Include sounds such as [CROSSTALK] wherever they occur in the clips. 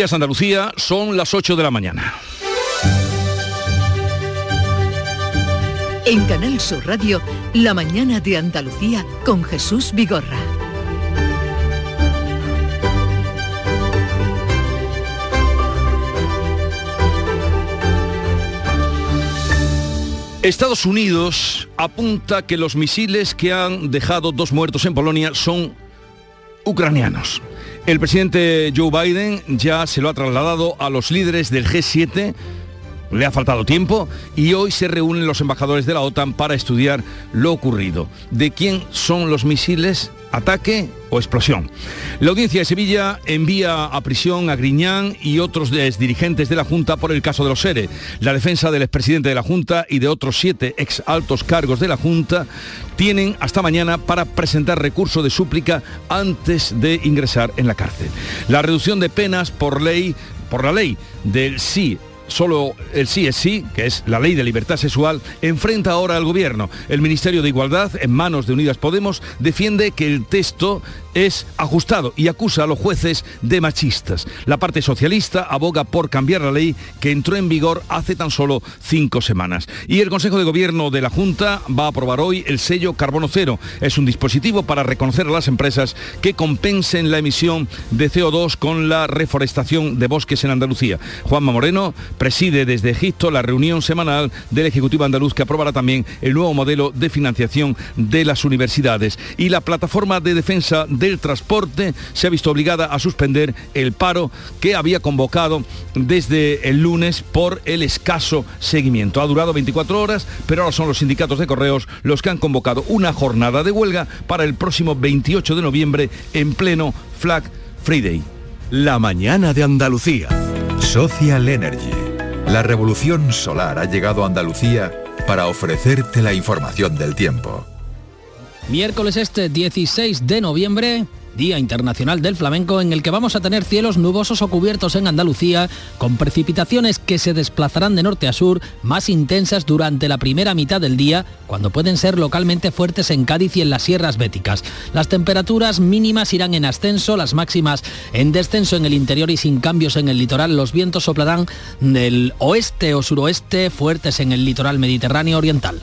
Andalucía, son las 8 de la mañana. En Canal Sur Radio, La mañana de Andalucía con Jesús Vigorra. Estados Unidos apunta que los misiles que han dejado dos muertos en Polonia son ucranianos. El presidente Joe Biden ya se lo ha trasladado a los líderes del G7 le ha faltado tiempo y hoy se reúnen los embajadores de la OTAN para estudiar lo ocurrido. ¿De quién son los misiles? ¿Ataque o explosión? La audiencia de Sevilla envía a prisión a Griñán y otros dirigentes de la Junta por el caso de los SERE. La defensa del expresidente de la Junta y de otros siete ex altos cargos de la Junta tienen hasta mañana para presentar recurso de súplica antes de ingresar en la cárcel. La reducción de penas por ley por la ley del sí solo el sí es sí, que es la ley de libertad sexual, enfrenta ahora al gobierno. El Ministerio de Igualdad, en manos de Unidas Podemos, defiende que el texto es ajustado y acusa a los jueces de machistas. La parte socialista aboga por cambiar la ley que entró en vigor hace tan solo cinco semanas. Y el Consejo de Gobierno de la Junta va a aprobar hoy el sello Carbono Cero. Es un dispositivo para reconocer a las empresas que compensen la emisión de CO2 con la reforestación de bosques en Andalucía. Juanma Moreno preside desde Egipto la reunión semanal del Ejecutivo Andaluz que aprobará también el nuevo modelo de financiación de las universidades. Y la plataforma de defensa del transporte se ha visto obligada a suspender el paro que había convocado desde el lunes por el escaso seguimiento. Ha durado 24 horas, pero ahora son los sindicatos de correos los que han convocado una jornada de huelga para el próximo 28 de noviembre en pleno Flag Friday. La mañana de Andalucía. Social Energy. La revolución solar ha llegado a Andalucía para ofrecerte la información del tiempo. Miércoles este 16 de noviembre, Día Internacional del Flamenco, en el que vamos a tener cielos nubosos o cubiertos en Andalucía, con precipitaciones que se desplazarán de norte a sur, más intensas durante la primera mitad del día, cuando pueden ser localmente fuertes en Cádiz y en las sierras béticas. Las temperaturas mínimas irán en ascenso, las máximas en descenso en el interior y sin cambios en el litoral. Los vientos soplarán del oeste o suroeste, fuertes en el litoral mediterráneo oriental.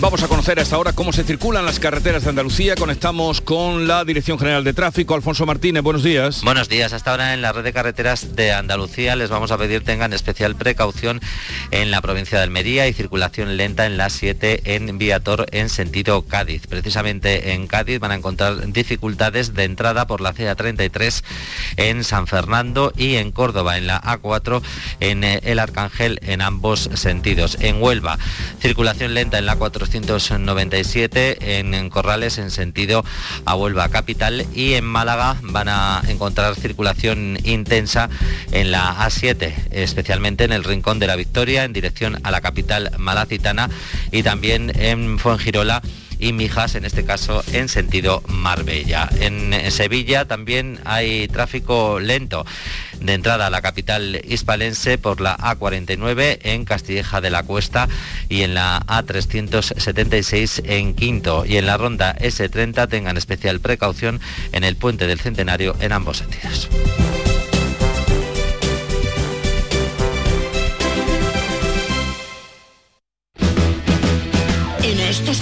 Vamos a conocer a esta hora cómo se circulan las carreteras de Andalucía. Conectamos con la Dirección General de Tráfico. Alfonso Martínez, buenos días. Buenos días. Hasta ahora en la red de carreteras de Andalucía les vamos a pedir tengan especial precaución en la provincia de Almería y circulación lenta en la 7 en Viator en sentido Cádiz. Precisamente en Cádiz van a encontrar dificultades de entrada por la CA33 en San Fernando y en Córdoba en la A4 en eh, el Arcángel en ambos sentidos. En Huelva, circulación lenta en la 4 297 en, Corrales en sentido a Huelva Capital y en Málaga van a encontrar circulación intensa en la A7, especialmente en el Rincón de la Victoria en dirección a la capital malacitana y también en Fuengirola y Mijas, en este caso en sentido Marbella. En Sevilla también hay tráfico lento de entrada a la capital hispalense por la A49 en Castilleja de la Cuesta y en la A376 en Quinto y en la ronda S30 tengan especial precaución en el puente del Centenario en ambos sentidos.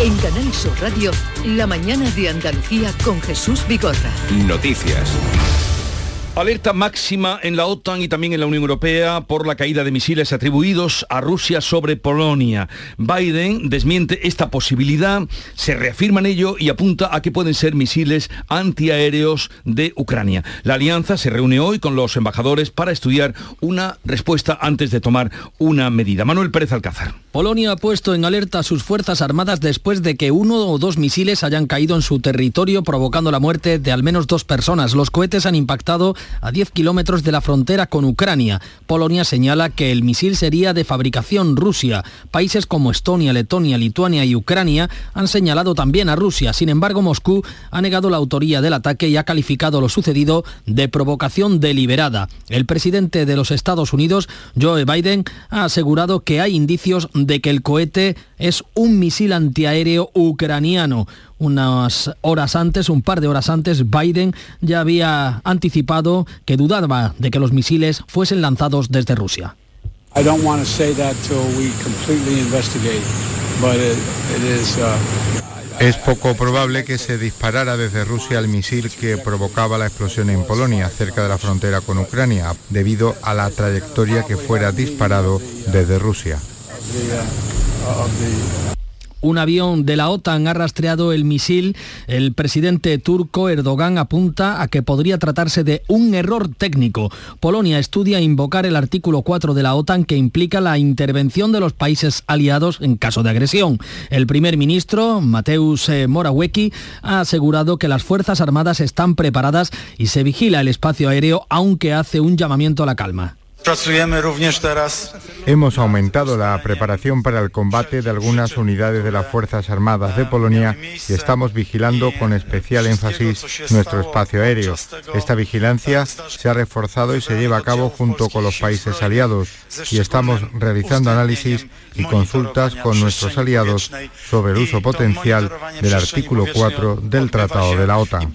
En Canal Sur Radio, la mañana de Andalucía con Jesús Vigorra. Noticias. Alerta máxima en la OTAN y también en la Unión Europea por la caída de misiles atribuidos a Rusia sobre Polonia. Biden desmiente esta posibilidad, se reafirma en ello y apunta a que pueden ser misiles antiaéreos de Ucrania. La alianza se reúne hoy con los embajadores para estudiar una respuesta antes de tomar una medida. Manuel Pérez Alcázar. Polonia ha puesto en alerta a sus fuerzas armadas después de que uno o dos misiles hayan caído en su territorio provocando la muerte de al menos dos personas. Los cohetes han impactado a 10 kilómetros de la frontera con Ucrania. Polonia señala que el misil sería de fabricación Rusia. Países como Estonia, Letonia, Lituania y Ucrania han señalado también a Rusia. Sin embargo, Moscú ha negado la autoría del ataque y ha calificado lo sucedido de provocación deliberada. El presidente de los Estados Unidos, Joe Biden, ha asegurado que hay indicios de que el cohete es un misil antiaéreo ucraniano. Unas horas antes, un par de horas antes, Biden ya había anticipado que dudaba de que los misiles fuesen lanzados desde Rusia. Es poco probable que se disparara desde Rusia el misil que provocaba la explosión en Polonia, cerca de la frontera con Ucrania, debido a la trayectoria que fuera disparado desde Rusia. Un avión de la OTAN ha rastreado el misil. El presidente turco Erdogan apunta a que podría tratarse de un error técnico. Polonia estudia invocar el artículo 4 de la OTAN que implica la intervención de los países aliados en caso de agresión. El primer ministro, Mateusz eh, Morawiecki, ha asegurado que las Fuerzas Armadas están preparadas y se vigila el espacio aéreo, aunque hace un llamamiento a la calma. Hemos aumentado la preparación para el combate de algunas unidades de las Fuerzas Armadas de Polonia y estamos vigilando con especial énfasis nuestro espacio aéreo. Esta vigilancia se ha reforzado y se lleva a cabo junto con los países aliados y estamos realizando análisis y consultas con nuestros aliados sobre el uso potencial del artículo 4 del Tratado de la OTAN.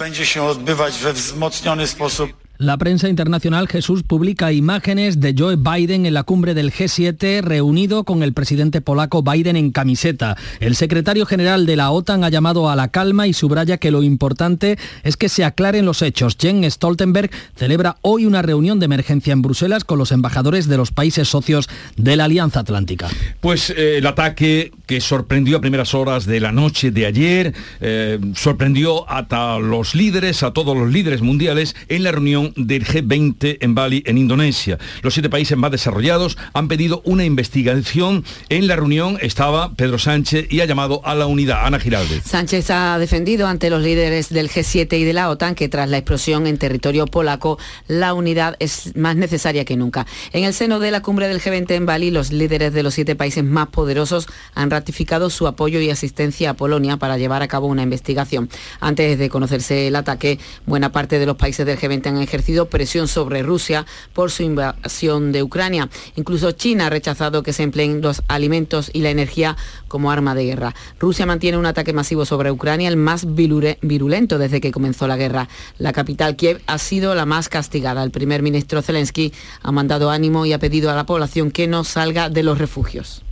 La prensa internacional Jesús publica imágenes de Joe Biden en la cumbre del G7 reunido con el presidente polaco Biden en camiseta. El secretario general de la OTAN ha llamado a la calma y subraya que lo importante es que se aclaren los hechos. Jens Stoltenberg celebra hoy una reunión de emergencia en Bruselas con los embajadores de los países socios de la Alianza Atlántica. Pues eh, el ataque que sorprendió a primeras horas de la noche de ayer, eh, sorprendió a los líderes, a todos los líderes mundiales en la reunión del G20 en Bali, en Indonesia. Los siete países más desarrollados han pedido una investigación. En la reunión estaba Pedro Sánchez y ha llamado a la unidad. Ana Giraldez. Sánchez ha defendido ante los líderes del G7 y de la OTAN que tras la explosión en territorio polaco, la unidad es más necesaria que nunca. En el seno de la cumbre del G20 en Bali, los líderes de los siete países más poderosos han ratificado su apoyo y asistencia a Polonia para llevar a cabo una investigación. Antes de conocerse el ataque, buena parte de los países del G20 han ejercido presión sobre Rusia por su invasión de Ucrania. Incluso China ha rechazado que se empleen los alimentos y la energía como arma de guerra. Rusia mantiene un ataque masivo sobre Ucrania, el más virulento desde que comenzó la guerra. La capital Kiev ha sido la más castigada. El primer ministro Zelensky ha mandado ánimo y ha pedido a la población que no salga de los refugios.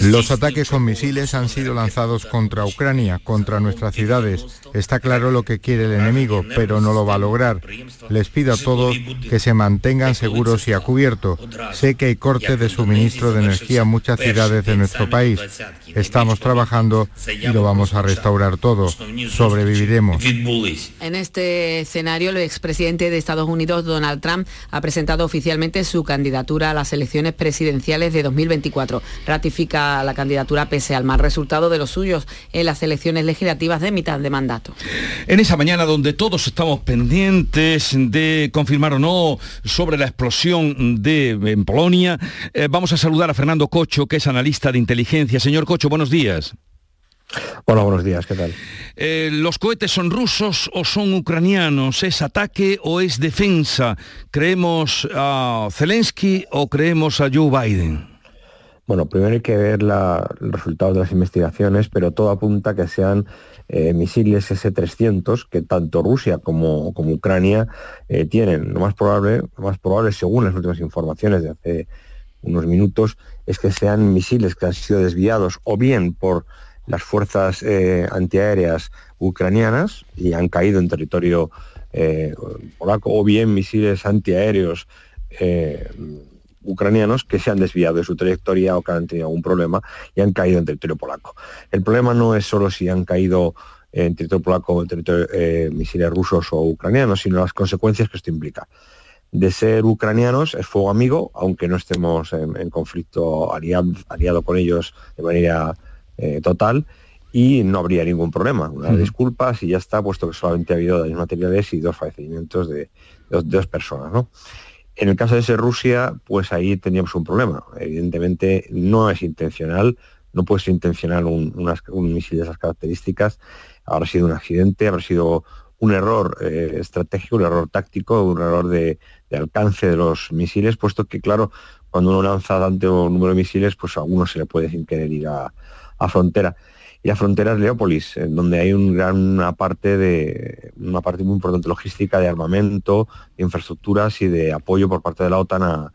Los ataques con misiles han sido lanzados contra Ucrania, contra nuestras ciudades. Está claro lo que quiere el enemigo, pero no lo va a lograr. Les pido a todos que se mantengan seguros y a cubierto. Sé que hay corte de suministro de energía en muchas ciudades de nuestro país. Estamos trabajando y lo vamos a restaurar todo. Sobreviviremos. En este escenario, el expresidente de Estados Unidos, Donald Trump, ha presentado oficialmente su candidatura a las elecciones presidenciales de 2024 ratifica la candidatura pese al mal resultado de los suyos en las elecciones legislativas de mitad de mandato. En esa mañana donde todos estamos pendientes de confirmar o no sobre la explosión de en Polonia, eh, vamos a saludar a Fernando Cocho, que es analista de inteligencia. Señor Cocho, buenos días. Hola, buenos días, ¿qué tal? Eh, ¿Los cohetes son rusos o son ucranianos? ¿Es ataque o es defensa? ¿Creemos a Zelensky o creemos a Joe Biden? Bueno, primero hay que ver los resultados de las investigaciones, pero todo apunta a que sean eh, misiles S-300 que tanto Rusia como, Ucrania eh, tienen. Lo más, probable, lo más probable, según las últimas informaciones de hace unos minutos, es que sean misiles que han sido desviados o bien por las fuerzas eh, antiaéreas ucranianas y han caído en territorio polaco o bien misiles antiaéreos ucranianos que se han desviado de su trayectoria o que han tenido algún problema y han caído en territorio polaco. El problema no es solo si han caído en territorio polaco o en territorio misiles rusos o ucranianos, sino las consecuencias que esto implica de ser ucranianos es fuego amigo, aunque no estemos en, conflicto aliado, con ellos de manera eh, total, y no habría ningún problema. Una disculpas y ya está, puesto que solamente ha habido daños materiales y dos fallecimientos de, dos, personas. ¿no? En el caso de ser Rusia, pues ahí teníamos un problema. Evidentemente no es intencional, no puede ser intencional un, misil de esas características. Habrá sido un accidente, habrá sido un error eh, estratégico, un error táctico, un error de, alcance de los misiles, puesto que, claro, cuando uno lanza tanto número de misiles, pues a uno se le puede sin querer ir a, frontera. Y la frontera es Leópolis, en donde hay un gran, una parte de una parte muy importante logística de armamento, de infraestructuras y de apoyo por parte de la OTAN a,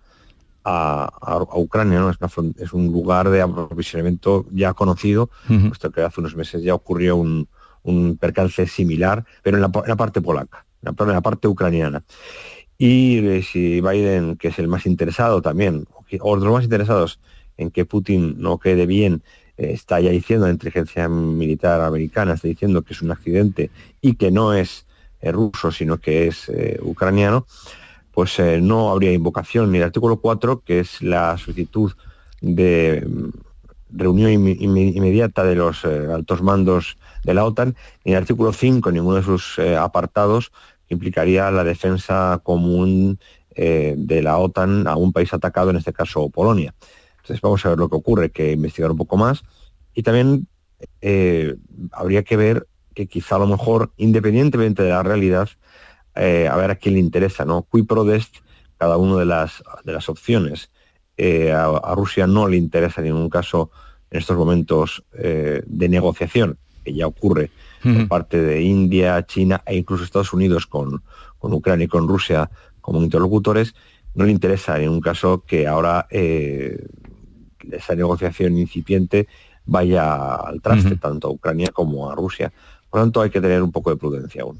Ucrania. ¿no? Es, un lugar de aprovisionamiento ya conocido, puesto que hace unos meses ya ocurrió un, un percance similar, pero en la, parte polaca, en la, parte ucraniana. Y eh, si Biden, que es el más interesado también, o los más interesados en que Putin no quede bien, eh, está ya diciendo, la inteligencia militar americana está diciendo que es un accidente y que no es eh, ruso, sino que es ucraniano, pues no habría invocación ni el artículo 4, que es la solicitud de mm, reunión inmediata de los altos mandos de la OTAN, en el artículo 5, ninguno de sus eh, apartados implicaría la defensa común eh, de la OTAN a un país atacado, en este caso Polonia. Entonces vamos a ver lo que ocurre, que investigar un poco más. Y también eh, habría que ver que quizá a lo mejor, independientemente de la realidad, a ver a quién le interesa, ¿no? Qui prodest cada una de las, de las opciones. a, Rusia no le interesa en ningún caso en estos momentos de negociación que ya ocurre por parte de India, China e incluso Estados Unidos con, con Ucrania y con Rusia como interlocutores, no le interesa en un caso que ahora eh, esa negociación incipiente vaya al traste tanto a Ucrania como a Rusia. Por lo tanto, hay que tener un poco de prudencia aún.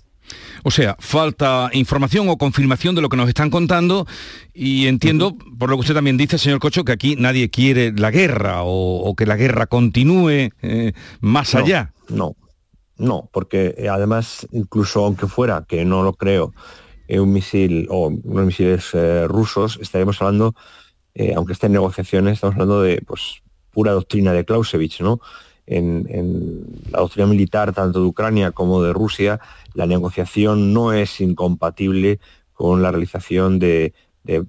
O sea, falta información o confirmación de lo que nos están contando y entiendo, por lo que usted también dice, señor Cocho, que aquí nadie quiere la guerra o, que la guerra continúe eh, más allá. No, no, porque eh, además, incluso aunque fuera, que no lo creo, eh, un misil o unos misiles eh, rusos, estaríamos hablando, aunque esté en negociaciones, estamos hablando de pues pura doctrina de Clausewitz, ¿no? En, la doctrina militar tanto de Ucrania como de Rusia, la negociación no es incompatible con la realización de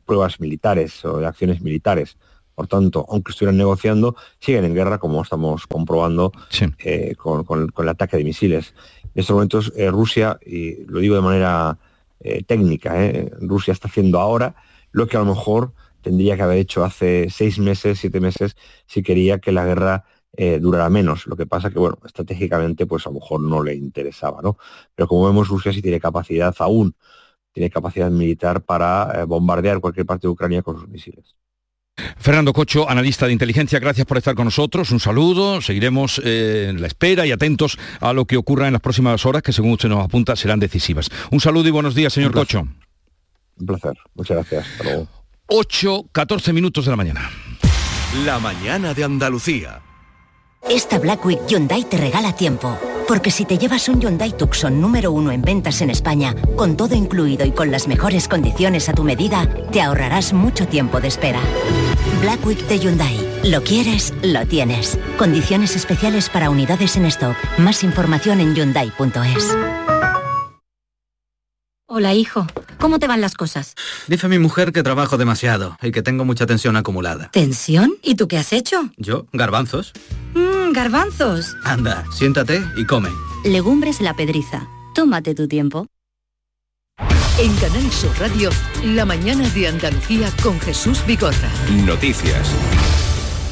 pruebas militares o de acciones militares. Por tanto, aunque estuvieran negociando, siguen en guerra, como estamos comprobando eh, con, el ataque de misiles. En estos momentos, eh, Rusia, y lo digo de manera eh, técnica, Rusia está haciendo ahora lo que a lo mejor tendría que haber hecho hace seis meses, siete meses, si quería que la guerra durara menos. Lo que pasa que, bueno, estratégicamente, pues a lo mejor no le interesaba, ¿no? Pero como vemos, Rusia sí tiene capacidad aún, tiene capacidad militar para bombardear cualquier parte de Ucrania con sus misiles. Fernando Cocho, analista de inteligencia, gracias por estar con nosotros. Un saludo. Seguiremos eh, en la espera y atentos a lo que ocurra en las próximas horas, que según usted nos apunta serán decisivas. Un saludo y buenos días, señor Cocho. Un placer. Muchas gracias. 8, 14 minutos de la mañana. La mañana de Andalucía. Esta Black Week Hyundai te regala tiempo. Porque si te llevas un Hyundai Tucson número uno en ventas en España, con todo incluido y con las mejores condiciones a tu medida, te ahorrarás mucho tiempo de espera. Black Week de Hyundai. Lo quieres, lo tienes. Condiciones especiales para unidades en stock. Más información en hyundai.es. Hola, hijo. ¿Cómo te van las cosas? Dice mi mujer que trabajo demasiado y que tengo mucha tensión acumulada. ¿Tensión? ¿Y tú qué has hecho? Yo, garbanzos. Mmm, garbanzos. Anda, siéntate y come. Legumbres la pedriza. Tómate tu tiempo. En Canal Sur Radio, la mañana de Andalucía con Jesús Bigorra. Noticias.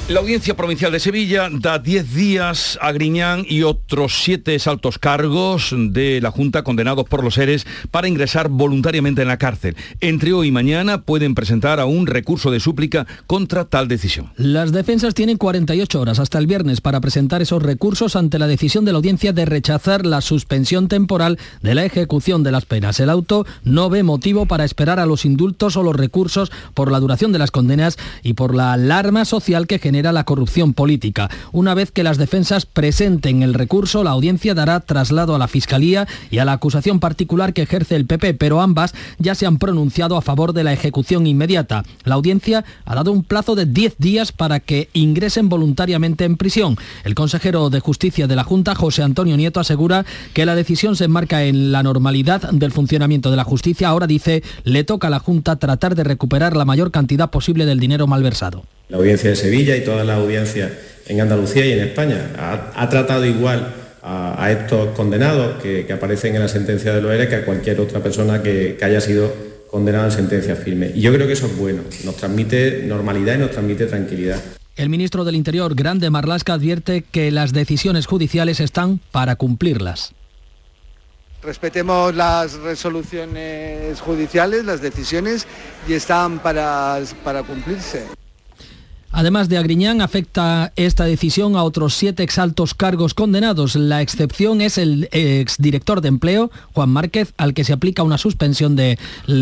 La Audiencia Provincial de Sevilla da 10 días a Griñán y otros 7 altos cargos de la Junta condenados por los seres para ingresar voluntariamente en la cárcel. Entre hoy y mañana pueden presentar a un recurso de súplica contra tal decisión. Las defensas tienen 48 horas hasta el viernes para presentar esos recursos ante la decisión de la audiencia de rechazar la suspensión temporal de la ejecución de las penas. El auto no ve motivo para esperar a los indultos o los recursos por la duración de las condenas y por la alarma social que genera la corrupción política. Una vez que las defensas presenten el recurso, la audiencia dará traslado a la Fiscalía y a la acusación particular que ejerce el PP, pero ambas ya se han pronunciado a favor de la ejecución inmediata. La audiencia ha dado un plazo de 10 días para que ingresen voluntariamente en prisión. El consejero de Justicia de la Junta, José Antonio Nieto, asegura que la decisión se enmarca en la normalidad del funcionamiento de la justicia. Ahora dice, le toca a la Junta tratar de recuperar la mayor cantidad posible del dinero malversado. La audiencia de Sevilla y toda la audiencia en Andalucía y en España ha, tratado igual a, estos condenados que, aparecen en la sentencia de Loera que a cualquier otra persona que, que haya sido condenada en sentencia firme. Y yo creo que eso es bueno, nos transmite normalidad y nos transmite tranquilidad. El ministro del Interior, Grande Marlasca, advierte que las decisiones judiciales están para cumplirlas. Respetemos las resoluciones judiciales, las decisiones, y están para, para cumplirse. Además de Agriñán, afecta esta decisión a otros siete exaltos cargos condenados. La excepción es el exdirector de empleo, Juan Márquez, al que se aplica una suspensión del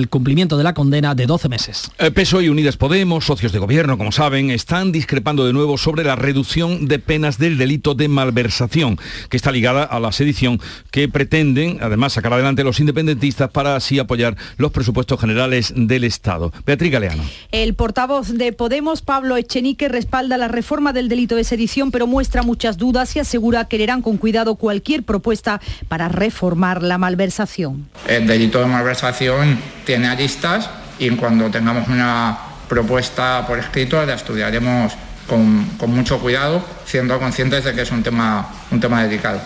cumplimiento de la condena de 12 meses. El PSOE y Unidas Podemos, socios de gobierno, como saben, están discrepando de nuevo sobre la reducción de penas del delito de malversación, que está ligada a la sedición que pretenden, además, sacar adelante los independentistas para así apoyar los presupuestos generales del Estado. Beatriz Galeano. El portavoz de Podemos, Pablo Echenique, que respalda la reforma del delito de sedición, pero muestra muchas dudas y asegura que leerán con cuidado cualquier propuesta para reformar la malversación. El delito de malversación tiene aristas y cuando tengamos una propuesta por escrito la estudiaremos con, con mucho cuidado, siendo conscientes de que es un tema, un tema delicado.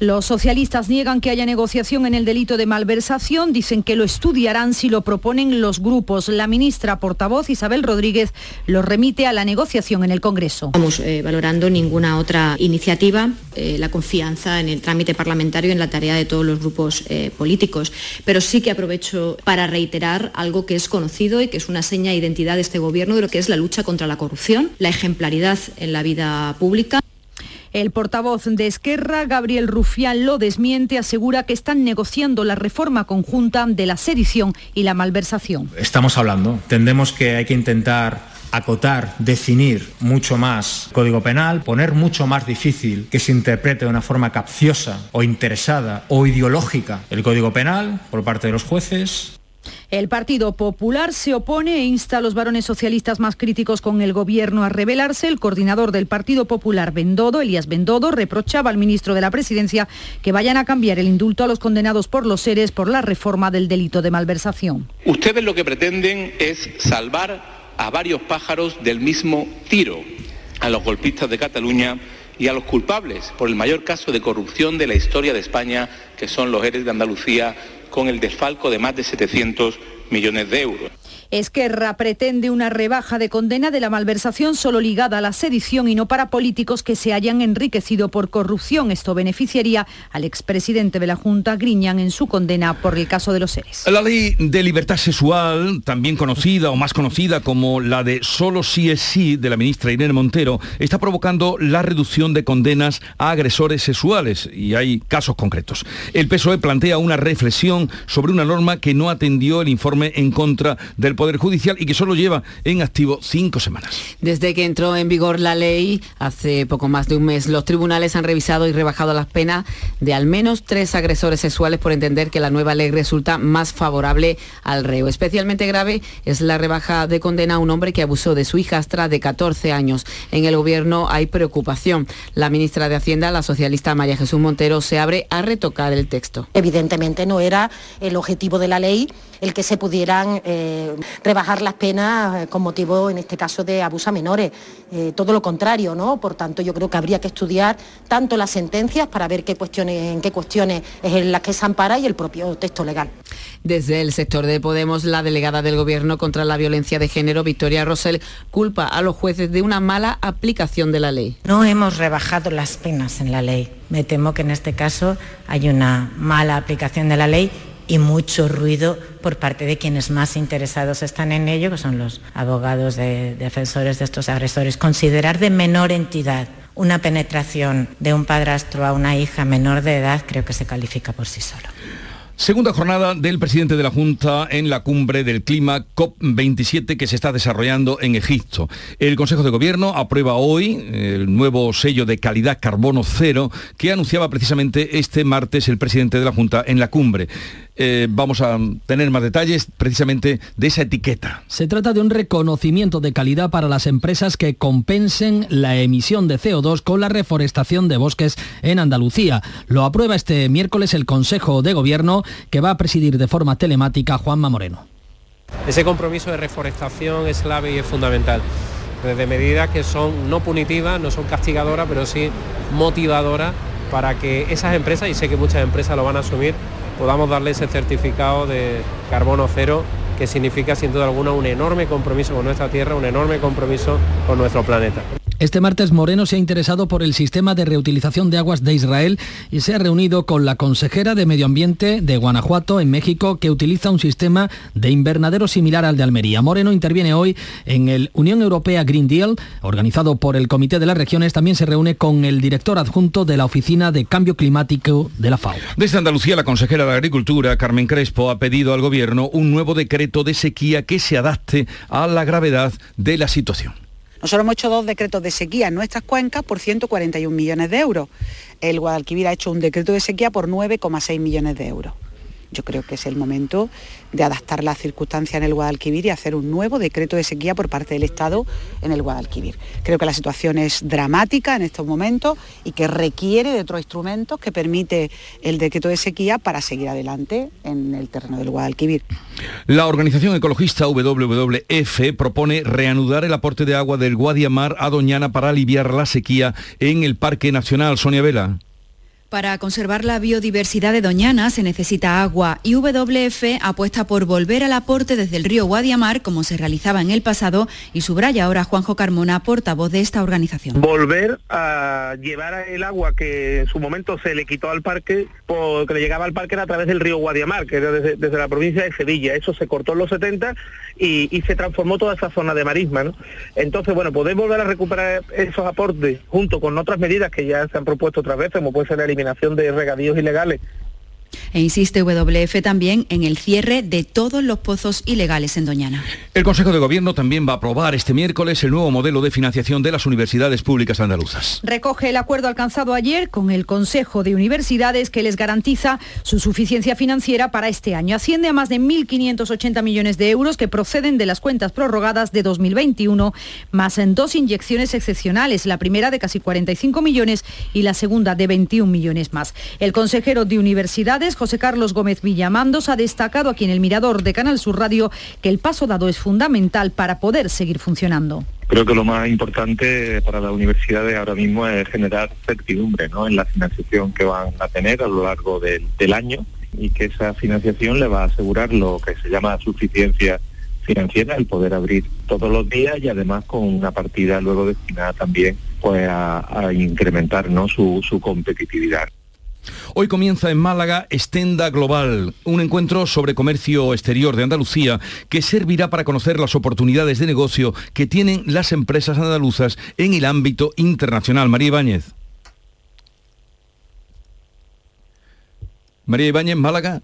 Los socialistas niegan que haya negociación en el delito de malversación, dicen que lo estudiarán si lo proponen los grupos. La ministra portavoz Isabel Rodríguez lo remite a la negociación en el Congreso. Estamos eh, valorando ninguna otra iniciativa, eh, la confianza en el trámite parlamentario y en la tarea de todos los grupos eh, políticos, pero sí que aprovecho para reiterar algo que es conocido y que es una seña de identidad de este Gobierno de lo que es la lucha contra la corrupción, la ejemplaridad en la vida pública. El portavoz de Esquerra, Gabriel Rufián, lo desmiente, asegura que están negociando la reforma conjunta de la sedición y la malversación. Estamos hablando, entendemos que hay que intentar acotar, definir mucho más código penal, poner mucho más difícil que se interprete de una forma capciosa o interesada o ideológica el código penal por parte de los jueces, el Partido Popular se opone e insta a los varones socialistas más críticos con el gobierno a rebelarse. El coordinador del Partido Popular, Bendodo, Elías Bendodo, reprochaba al ministro de la Presidencia que vayan a cambiar el indulto a los condenados por los seres por la reforma del delito de malversación. Ustedes lo que pretenden es salvar a varios pájaros del mismo tiro, a los golpistas de Cataluña y a los culpables por el mayor caso de corrupción de la historia de España, que son los Eres de Andalucía con el desfalco de más de 700 millones de euros. Esquerra pretende una rebaja de condena de la malversación solo ligada a la sedición y no para políticos que se hayan enriquecido por corrupción. Esto beneficiaría al expresidente de la Junta, Griñán, en su condena por el caso de los seres. La ley de libertad sexual, también conocida o más conocida como la de solo sí es sí de la ministra Irene Montero, está provocando la reducción de condenas a agresores sexuales y hay casos concretos. El PSOE plantea una reflexión sobre una norma que no atendió el informe en contra del Poder Judicial y que solo lleva en activo cinco semanas. Desde que entró en vigor la ley, hace poco más de un mes, los tribunales han revisado y rebajado las penas de al menos tres agresores sexuales por entender que la nueva ley resulta más favorable al reo. Especialmente grave es la rebaja de condena a un hombre que abusó de su hijastra de 14 años. En el gobierno hay preocupación. La ministra de Hacienda, la socialista María Jesús Montero, se abre a retocar el texto. Evidentemente no era el objetivo de la ley el que se pudieran eh, rebajar las penas con motivo, en este caso, de abuso a menores. todo lo contrario, ¿no? Por tanto, yo creo que habría que estudiar tanto las sentencias para ver qué cuestiones, en qué cuestiones es en las que se ampara y el propio texto legal. Desde el sector de Podemos, la delegada del Gobierno contra la violencia de género, Victoria Rosell, culpa a los jueces de una mala aplicación de la ley. No hemos rebajado las penas en la ley. Me temo que en este caso hay una mala aplicación de la ley y mucho ruido por parte de quienes más interesados están en ello, que son los abogados de defensores de estos agresores. Considerar de menor entidad una penetración de un padrastro a una hija menor de edad creo que se califica por sí solo. Segunda jornada del presidente de la Junta en la cumbre del clima COP27 que se está desarrollando en Egipto. El Consejo de Gobierno aprueba hoy el nuevo sello de calidad carbono cero que anunciaba precisamente este martes el presidente de la Junta en la cumbre. Eh, vamos a tener más detalles precisamente de esa etiqueta. Se trata de un reconocimiento de calidad para las empresas que compensen la emisión de CO2 con la reforestación de bosques en Andalucía. Lo aprueba este miércoles el Consejo de Gobierno que va a presidir de forma telemática Juanma Moreno. Ese compromiso de reforestación es clave y es fundamental desde medidas que son no punitivas, no son castigadoras, pero sí motivadoras para que esas empresas, y sé que muchas empresas lo van a asumir, podamos darle ese certificado de carbono cero que significa sin duda alguna un enorme compromiso con nuestra tierra, un enorme compromiso con nuestro planeta. Este martes Moreno se ha interesado por el sistema de reutilización de aguas de Israel y se ha reunido con la consejera de Medio Ambiente de Guanajuato, en México, que utiliza un sistema de invernadero similar al de Almería. Moreno interviene hoy en el Unión Europea Green Deal, organizado por el Comité de las Regiones. También se reúne con el director adjunto de la Oficina de Cambio Climático de la FAO. Desde Andalucía, la consejera de Agricultura, Carmen Crespo, ha pedido al Gobierno un nuevo decreto de sequía que se adapte a la gravedad de la situación. Nosotros hemos hecho dos decretos de sequía en nuestras cuencas por 141 millones de euros. El Guadalquivir ha hecho un decreto de sequía por 9,6 millones de euros. Yo creo que es el momento de adaptar las circunstancias en el Guadalquivir y hacer un nuevo decreto de sequía por parte del Estado en el Guadalquivir. Creo que la situación es dramática en estos momentos y que requiere de otros instrumentos que permite el decreto de sequía para seguir adelante en el terreno del Guadalquivir. La organización ecologista WWF propone reanudar el aporte de agua del Guadiamar a Doñana para aliviar la sequía en el Parque Nacional. Sonia Vela. Para conservar la biodiversidad de Doñana se necesita agua y WF apuesta por volver al aporte desde el río Guadiamar como se realizaba en el pasado y subraya ahora Juanjo Carmona, portavoz de esta organización. Volver a llevar el agua que en su momento se le quitó al parque, que le llegaba al parque a través del río Guadiamar, que era desde, la provincia de Sevilla. Eso se cortó en los 70 y, se transformó toda esa zona de marisma. Entonces, bueno, poder volver a recuperar esos aportes junto con otras medidas que ya se han propuesto otras veces, como puede ser la eliminación de regadíos ilegales e insiste WF también en el cierre de todos los pozos ilegales en Doñana. El Consejo de Gobierno también va a aprobar este miércoles el nuevo modelo de financiación de las universidades públicas andaluzas. Recoge el acuerdo alcanzado ayer con el Consejo de Universidades que les garantiza su suficiencia financiera para este año. Asciende a más de 1.580 millones de euros que proceden de las cuentas prorrogadas de 2021, más en dos inyecciones excepcionales, la primera de casi 45 millones y la segunda de 21 millones más. El consejero de Universidades José Carlos Gómez Villamandos, ha destacado aquí en el Mirador de Canal Sur Radio que el paso dado es fundamental para poder seguir funcionando. Creo que lo más importante para las universidades ahora mismo es generar certidumbre en la financiación que van a tener a lo largo del, año y que esa financiación le va a asegurar lo que se llama suficiencia financiera, el poder abrir todos los días y además con una partida luego destinada también pues a, incrementar ¿no? su competitividad. Hoy comienza en Málaga Estenda Global, un encuentro sobre comercio exterior de Andalucía que servirá para conocer las oportunidades de negocio que tienen las empresas andaluzas en el ámbito internacional. María Ibáñez. María Ibáñez, Málaga.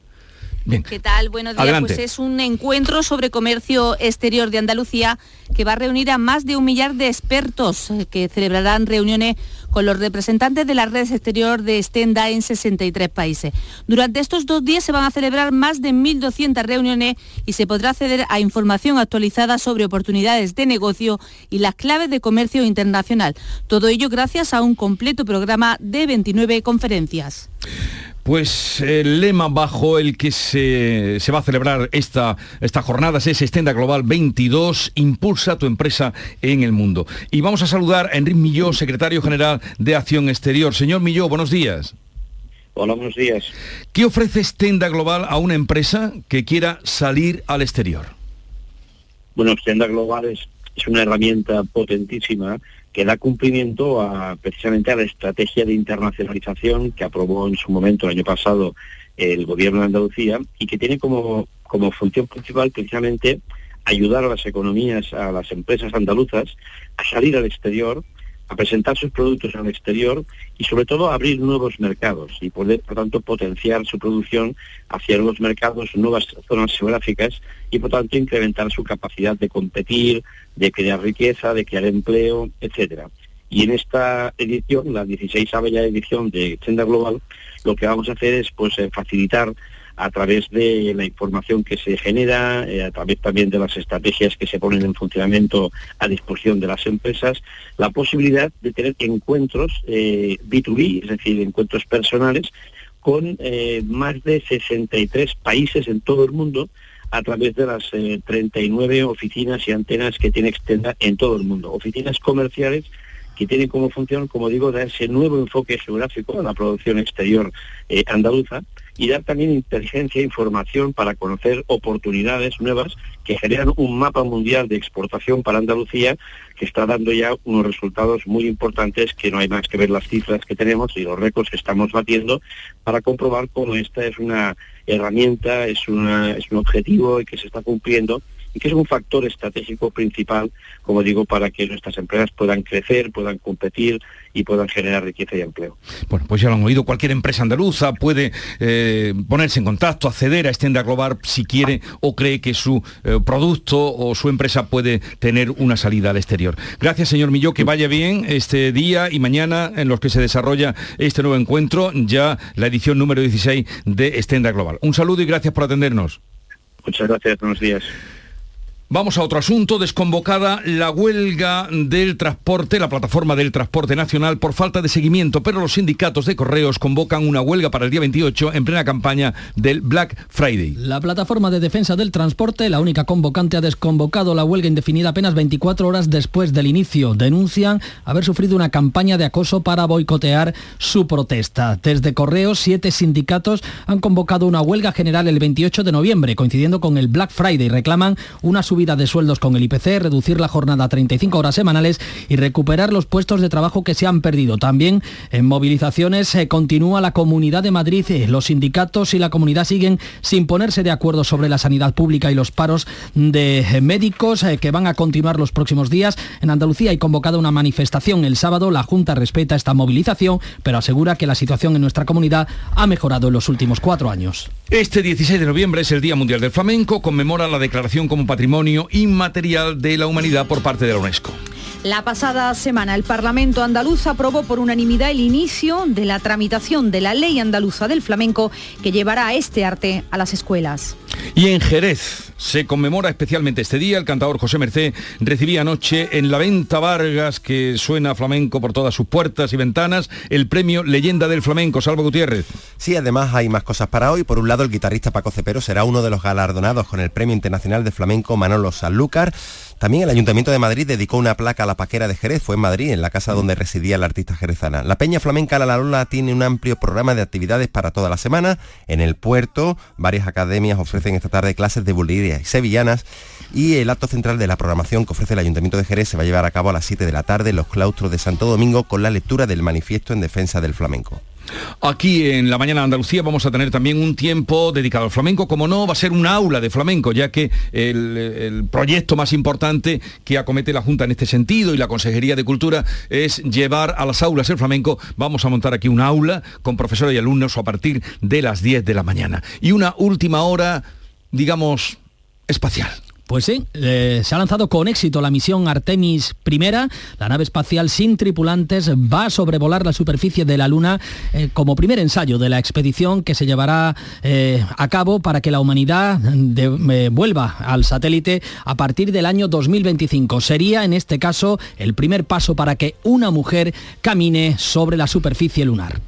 ¿Qué tal? Buenos días. Pues es un encuentro sobre comercio exterior de Andalucía que va a reunir a más de un millar de expertos eh, que celebrarán reuniones con los representantes de las redes exterior de Stenda en 63 países. Durante estos dos días se van a celebrar más de 1.200 reuniones y se podrá acceder a información actualizada sobre oportunidades de negocio y las claves de comercio internacional. Todo ello gracias a un completo programa de 29 conferencias. Pues el lema bajo el que se, va a celebrar esta, esta jornada es Estenda Global 22, impulsa tu empresa en el mundo. Y vamos a saludar a Enrique Milló, secretario general de Acción Exterior. Señor Milló, buenos días. Hola, buenos días. ¿Qué ofrece Estenda Global a una empresa que quiera salir al exterior? Bueno, Extenda Global es, es una herramienta potentísima que da cumplimiento a, precisamente a la estrategia de internacionalización que aprobó en su momento el año pasado el gobierno de Andalucía y que tiene como, como función principal precisamente ayudar a las economías, a las empresas andaluzas a salir al exterior a presentar sus productos el exterior y sobre todo abrir nuevos mercados y poder, por tanto, potenciar su producción hacia nuevos mercados, nuevas zonas geográficas y, por tanto, incrementar su capacidad de competir, de crear riqueza, de crear empleo, etcétera. Y en esta edición, la 16 ya edición de Senda Global, lo que vamos a hacer es pues, eh, facilitar a través de la información que se genera, eh, a través también de las estrategias que se ponen en funcionamiento a disposición de las empresas, la posibilidad de tener encuentros B2B, eh, es decir, encuentros personales, con eh, más de 63 países en todo el mundo a través de las 39 oficinas y antenas que tiene Extenda en todo el mundo. Oficinas comerciales que tienen como función, como digo, dar ese nuevo enfoque geográfico a la producción exterior andaluza y dar también inteligencia e información para conocer oportunidades nuevas que generan un mapa mundial de exportación para Andalucía que está dando ya unos resultados muy importantes que no hay más que ver las cifras que tenemos y los récords que estamos batiendo para comprobar cómo esta es una herramienta, es, una, es un objetivo y que se está cumpliendo y que es un factor estratégico principal, como digo, para que nuestras empresas puedan crecer, puedan competir y puedan generar riqueza y empleo. Bueno, pues ya lo han oído, cualquier empresa andaluza puede eh, ponerse en contacto, acceder a Extenda Global si quiere o cree que su eh, producto o su empresa puede tener una salida al exterior. Gracias, señor Milló, que vaya bien este día y mañana en los que se desarrolla este nuevo encuentro, ya la edición número 16 de Extenda Global. Un saludo y gracias por atendernos. Muchas gracias, buenos días. Vamos a otro asunto, desconvocada la huelga del transporte, la plataforma del transporte nacional por falta de seguimiento, pero los sindicatos de correos convocan una huelga para el día 28 en plena campaña del Black Friday. La plataforma de defensa del transporte, la única convocante, ha desconvocado la huelga indefinida apenas 24 horas después del inicio. Denuncian haber sufrido una campaña de acoso para boicotear su protesta. Desde correos, siete sindicatos han convocado una huelga general el 28 de noviembre, coincidiendo con el Black Friday. Reclaman una subida de sueldos con el IPC, reducir la jornada a 35 horas semanales y recuperar los puestos de trabajo que se han perdido. También en movilizaciones se continúa la Comunidad de Madrid. Los sindicatos y la comunidad siguen sin ponerse de acuerdo sobre la sanidad pública y los paros de médicos eh, que van a continuar los próximos días. En Andalucía hay convocada una manifestación el sábado. La Junta respeta esta movilización, pero asegura que la situación en nuestra comunidad ha mejorado en los últimos cuatro años. Este 16 de noviembre es el Día Mundial del Flamenco, conmemora la declaración como patrimonio inmaterial de la humanidad por parte de la UNESCO. La pasada semana el Parlamento andaluz aprobó por unanimidad el inicio de la tramitación de la ley andaluza del flamenco que llevará a este arte a las escuelas. Y en Jerez se conmemora especialmente este día. El cantador José Mercé recibía anoche en la venta Vargas, que suena flamenco por todas sus puertas y ventanas, el premio Leyenda del Flamenco. Salvo Gutiérrez. Sí, además hay más cosas para hoy. Por un lado, el guitarrista Paco Cepero será uno de los galardonados con el Premio Internacional de Flamenco Manolo Sanlúcar. También el Ayuntamiento de Madrid dedicó una placa a la paquera de Jerez, fue en Madrid, en la casa donde residía la artista jerezana. La Peña Flamenca La Lola tiene un amplio programa de actividades para toda la semana. En el puerto, varias academias ofrecen esta tarde clases de bulería y sevillanas y el acto central de la programación que ofrece el Ayuntamiento de Jerez se va a llevar a cabo a las 7 de la tarde en los claustros de Santo Domingo con la lectura del manifiesto en defensa del flamenco. Aquí en la mañana de Andalucía vamos a tener también un tiempo dedicado al flamenco, como no, va a ser un aula de flamenco, ya que el, proyecto más importante que acomete la Junta en este sentido y la Consejería de Cultura es llevar a las aulas el flamenco. Vamos a montar aquí un aula con profesores y alumnos a partir de las 10 de la mañana. Y una última hora, digamos, espacial. Pues sí, se ha lanzado con éxito la misión Artemis I. La nave espacial sin tripulantes va a sobrevolar la superficie de la Luna eh, como primer ensayo de la expedición que se llevará eh, a cabo para que la humanidad eh, vuelva al satélite a partir del año 2025. Sería en este caso el primer paso para que una mujer camine sobre la superficie lunar.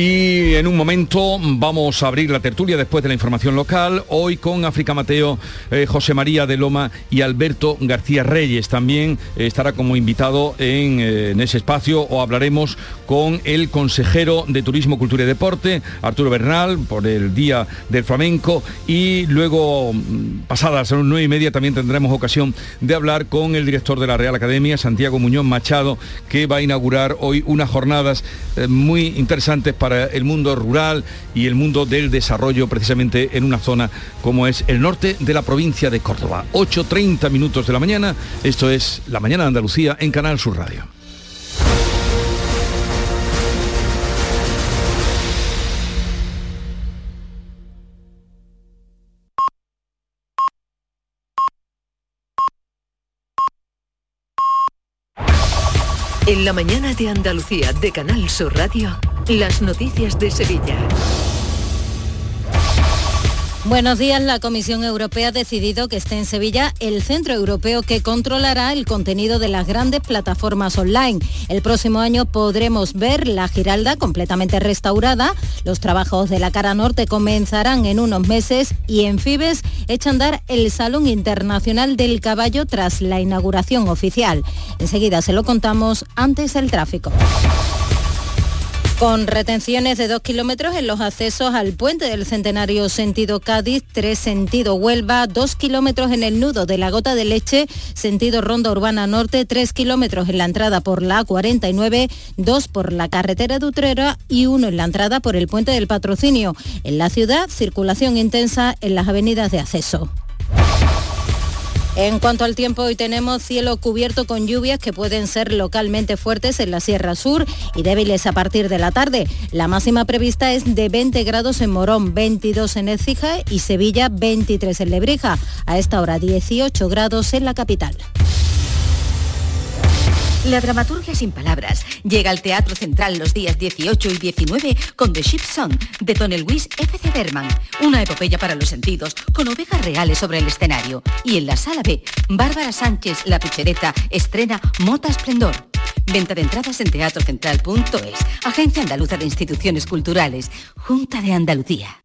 Y en un momento vamos a abrir la tertulia después de la información local, hoy con África Mateo, eh, José María de Loma y Alberto García Reyes. También eh, estará como invitado en, eh, en, ese espacio o hablaremos con el consejero de Turismo, Cultura y Deporte, Arturo Bernal, por el Día del Flamenco. Y luego, mm, pasadas a las nueve y media, también tendremos ocasión de hablar con el director de la Real Academia, Santiago Muñoz Machado, que va a inaugurar hoy unas jornadas muy interesantes para para el mundo rural y el mundo del desarrollo precisamente en una zona como es el norte de la provincia de Córdoba. 8.30 minutos de la mañana, esto es La Mañana de Andalucía en Canal Sur Radio. En la mañana de Andalucía de Canal Sur Radio, las noticias de Sevilla. Buenos días. La Comisión Europea ha decidido que esté en Sevilla el centro europeo que controlará el contenido de las grandes plataformas online. El próximo año podremos ver la Giralda completamente restaurada. Los trabajos de la cara norte comenzarán en unos meses y en Fibes echa a andar el Salón Internacional del Caballo tras la inauguración oficial. Enseguida se lo contamos antes el tráfico con retenciones de dos kilómetros en los accesos al puente del Centenario sentido Cádiz, tres sentido Huelva, dos kilómetros en el nudo de la Gota de Leche, sentido Ronda Urbana Norte, tres kilómetros en la entrada por la A49, dos por la carretera de Utrera y uno en la entrada por el puente del Patrocinio. En la ciudad, circulación intensa en las avenidas de acceso. En cuanto al tiempo, hoy tenemos cielo cubierto con lluvias que pueden ser localmente fuertes en la Sierra Sur y débiles a partir de la tarde. La máxima prevista es de 20 grados en Morón, 22 en Écija y Sevilla, 23 en Lebrija. A esta hora 18 grados en la capital. La dramaturgia sin palabras llega al Teatro Central los días 18 y 19 con The Ship Song de Tony Luis F.C. Berman, una epopeya para los sentidos con ovejas reales sobre el escenario. Y en la sala B, Bárbara Sánchez, la pichereta, estrena Mota Esplendor. Venta de entradas en teatrocentral.es, Agencia Andaluza de Instituciones Culturales, Junta de Andalucía.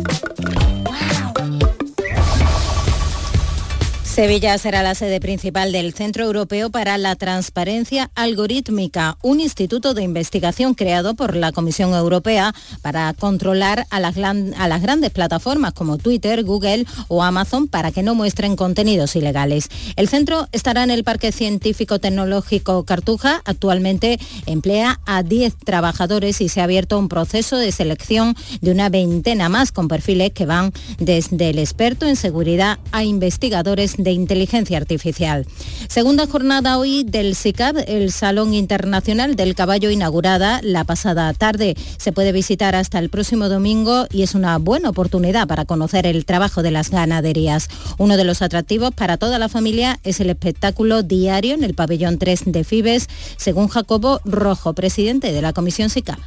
Sevilla será la sede principal del Centro Europeo para la Transparencia Algorítmica, un instituto de investigación creado por la Comisión Europea para controlar a las, grandes plataformas como Twitter, Google o Amazon para que no muestren contenidos ilegales. El centro estará en el Parque Científico Tecnológico Cartuja. Actualmente emplea a 10 trabajadores y se ha abierto un proceso de selección de una veintena más con perfiles que van desde el experto en seguridad a investigadores de Inteligencia Artificial. Segunda jornada hoy del SICAP, el Salón Internacional del Caballo inaugurada la pasada tarde. Se puede visitar hasta el próximo domingo y es una buena oportunidad para conocer el trabajo de las ganaderías. Uno de los atractivos para toda la familia es el espectáculo diario en el pabellón 3 de Fibes, según Jacobo Rojo, presidente de la Comisión SICAP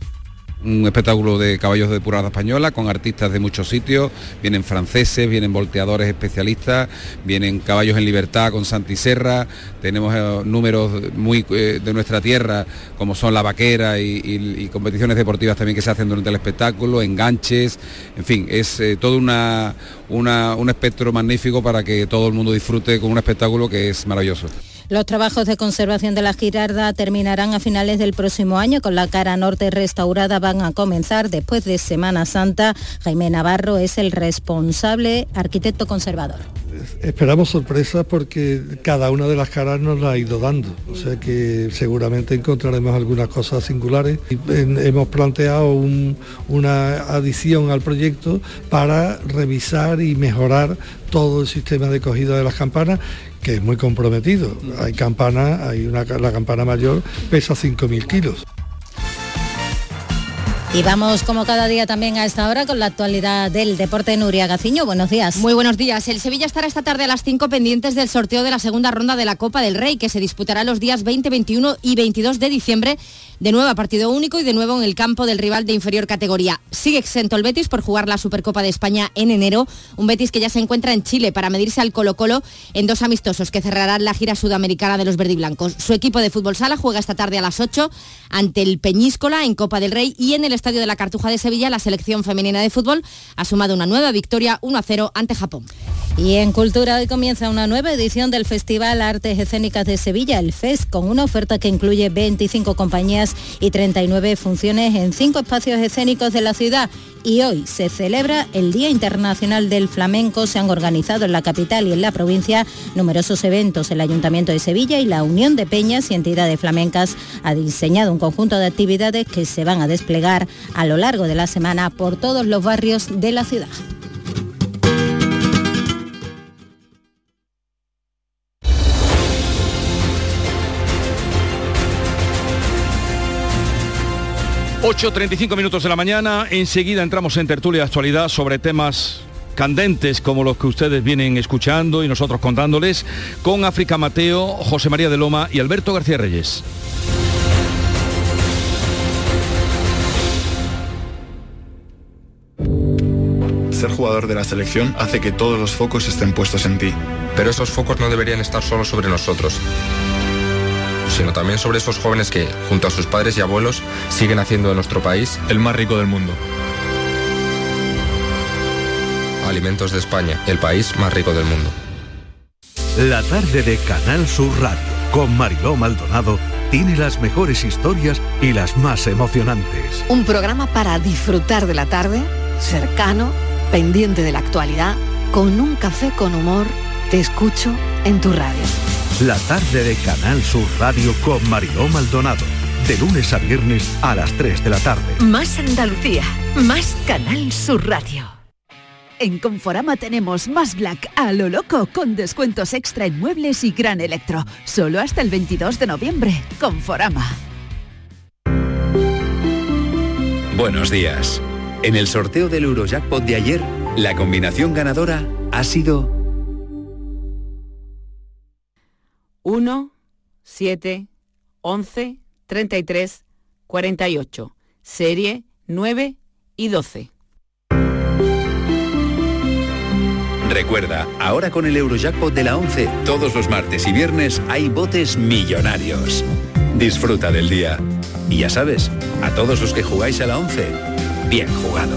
un espectáculo de caballos de purada española con artistas de muchos sitios, vienen franceses, vienen volteadores especialistas, vienen caballos en libertad con Santi Serra, tenemos eh, números muy eh, de nuestra tierra como son la vaquera y, competiciones deportivas también que se hacen durante el espectáculo, enganches, en fin, es eh, todo una, un espectro magnífico para que todo el mundo disfrute con un espectáculo que es maravilloso. Los trabajos de conservación de la Girarda terminarán a finales del próximo año. Con la cara norte restaurada van a comenzar después de Semana Santa. Jaime Navarro es el responsable arquitecto conservador. Esperamos sorpresas porque cada una de las caras nos la ha ido dando. O sea que seguramente encontraremos algunas cosas singulares. Hemos planteado una adición al proyecto para revisar y mejorar todo el sistema de cogida de las campanas que es muy comprometido. Hay campanas, hay una, la campana mayor pesa 5.000 kilos. Y vamos como cada día también a esta hora con la actualidad del deporte Nuria Gaciño. Buenos días. Muy buenos días. El Sevilla estará esta tarde a las 5 pendientes del sorteo de la segunda ronda de la Copa del Rey que se disputará los días 20, 21 y 22 de diciembre de nuevo a partido único y de nuevo en el campo del rival de inferior categoría. Sigue exento el Betis por jugar la Supercopa de España en enero, un Betis que ya se encuentra en Chile para medirse al Colo Colo en dos amistosos que cerrarán la gira sudamericana de los verdiblancos. Su equipo de fútbol sala juega esta tarde a las 8 ante el Peñíscola en Copa del Rey y en el Estadio de la Cartuja de Sevilla la selección femenina de fútbol ha sumado una nueva victoria 1-0 ante Japón. Y en Cultura hoy comienza una nueva edición del Festival Artes Escénicas de Sevilla, el FES, con una oferta que incluye 25 compañías y 39 funciones en cinco espacios escénicos de la ciudad. Y hoy se celebra el Día Internacional del Flamenco. Se han organizado en la capital y en la provincia numerosos eventos. El Ayuntamiento de Sevilla y la Unión de Peñas y Entidades Flamencas ha diseñado un conjunto de actividades que se van a desplegar a lo largo de la semana por todos los barrios de la ciudad. 8.35 minutos de la mañana, enseguida entramos en tertulia de actualidad sobre temas candentes como los que ustedes vienen escuchando y nosotros contándoles con África Mateo, José María de Loma y Alberto García Reyes. Ser jugador de la selección hace que todos los focos estén puestos en ti. Pero esos focos no deberían estar solo sobre nosotros sino también sobre esos jóvenes que, junto a sus padres y abuelos, siguen haciendo de nuestro país el más rico del mundo. Alimentos de España, el país más rico del mundo. La tarde de Canal Sur Radio con Mariló Maldonado tiene las mejores historias y las más emocionantes. Un programa para disfrutar de la tarde, cercano, pendiente de la actualidad, con un café con humor, te escucho en tu radio. La tarde de Canal Sur Radio con Mariló Maldonado. De lunes a viernes a las 3 de la tarde. Más Andalucía, más Canal Sur Radio. En Conforama tenemos más Black a lo loco con descuentos extra en muebles y gran electro. Solo hasta el 22 de noviembre. Conforama. Buenos días. En el sorteo del Eurojackpot de ayer, la combinación ganadora ha sido 1, 7, 11, 33, 48. Serie 9 y 12. Recuerda, ahora con el Eurojackpot de la 11, todos los martes y viernes hay botes millonarios. Disfruta del día. Y ya sabes, a todos los que jugáis a la 11, bien jugado.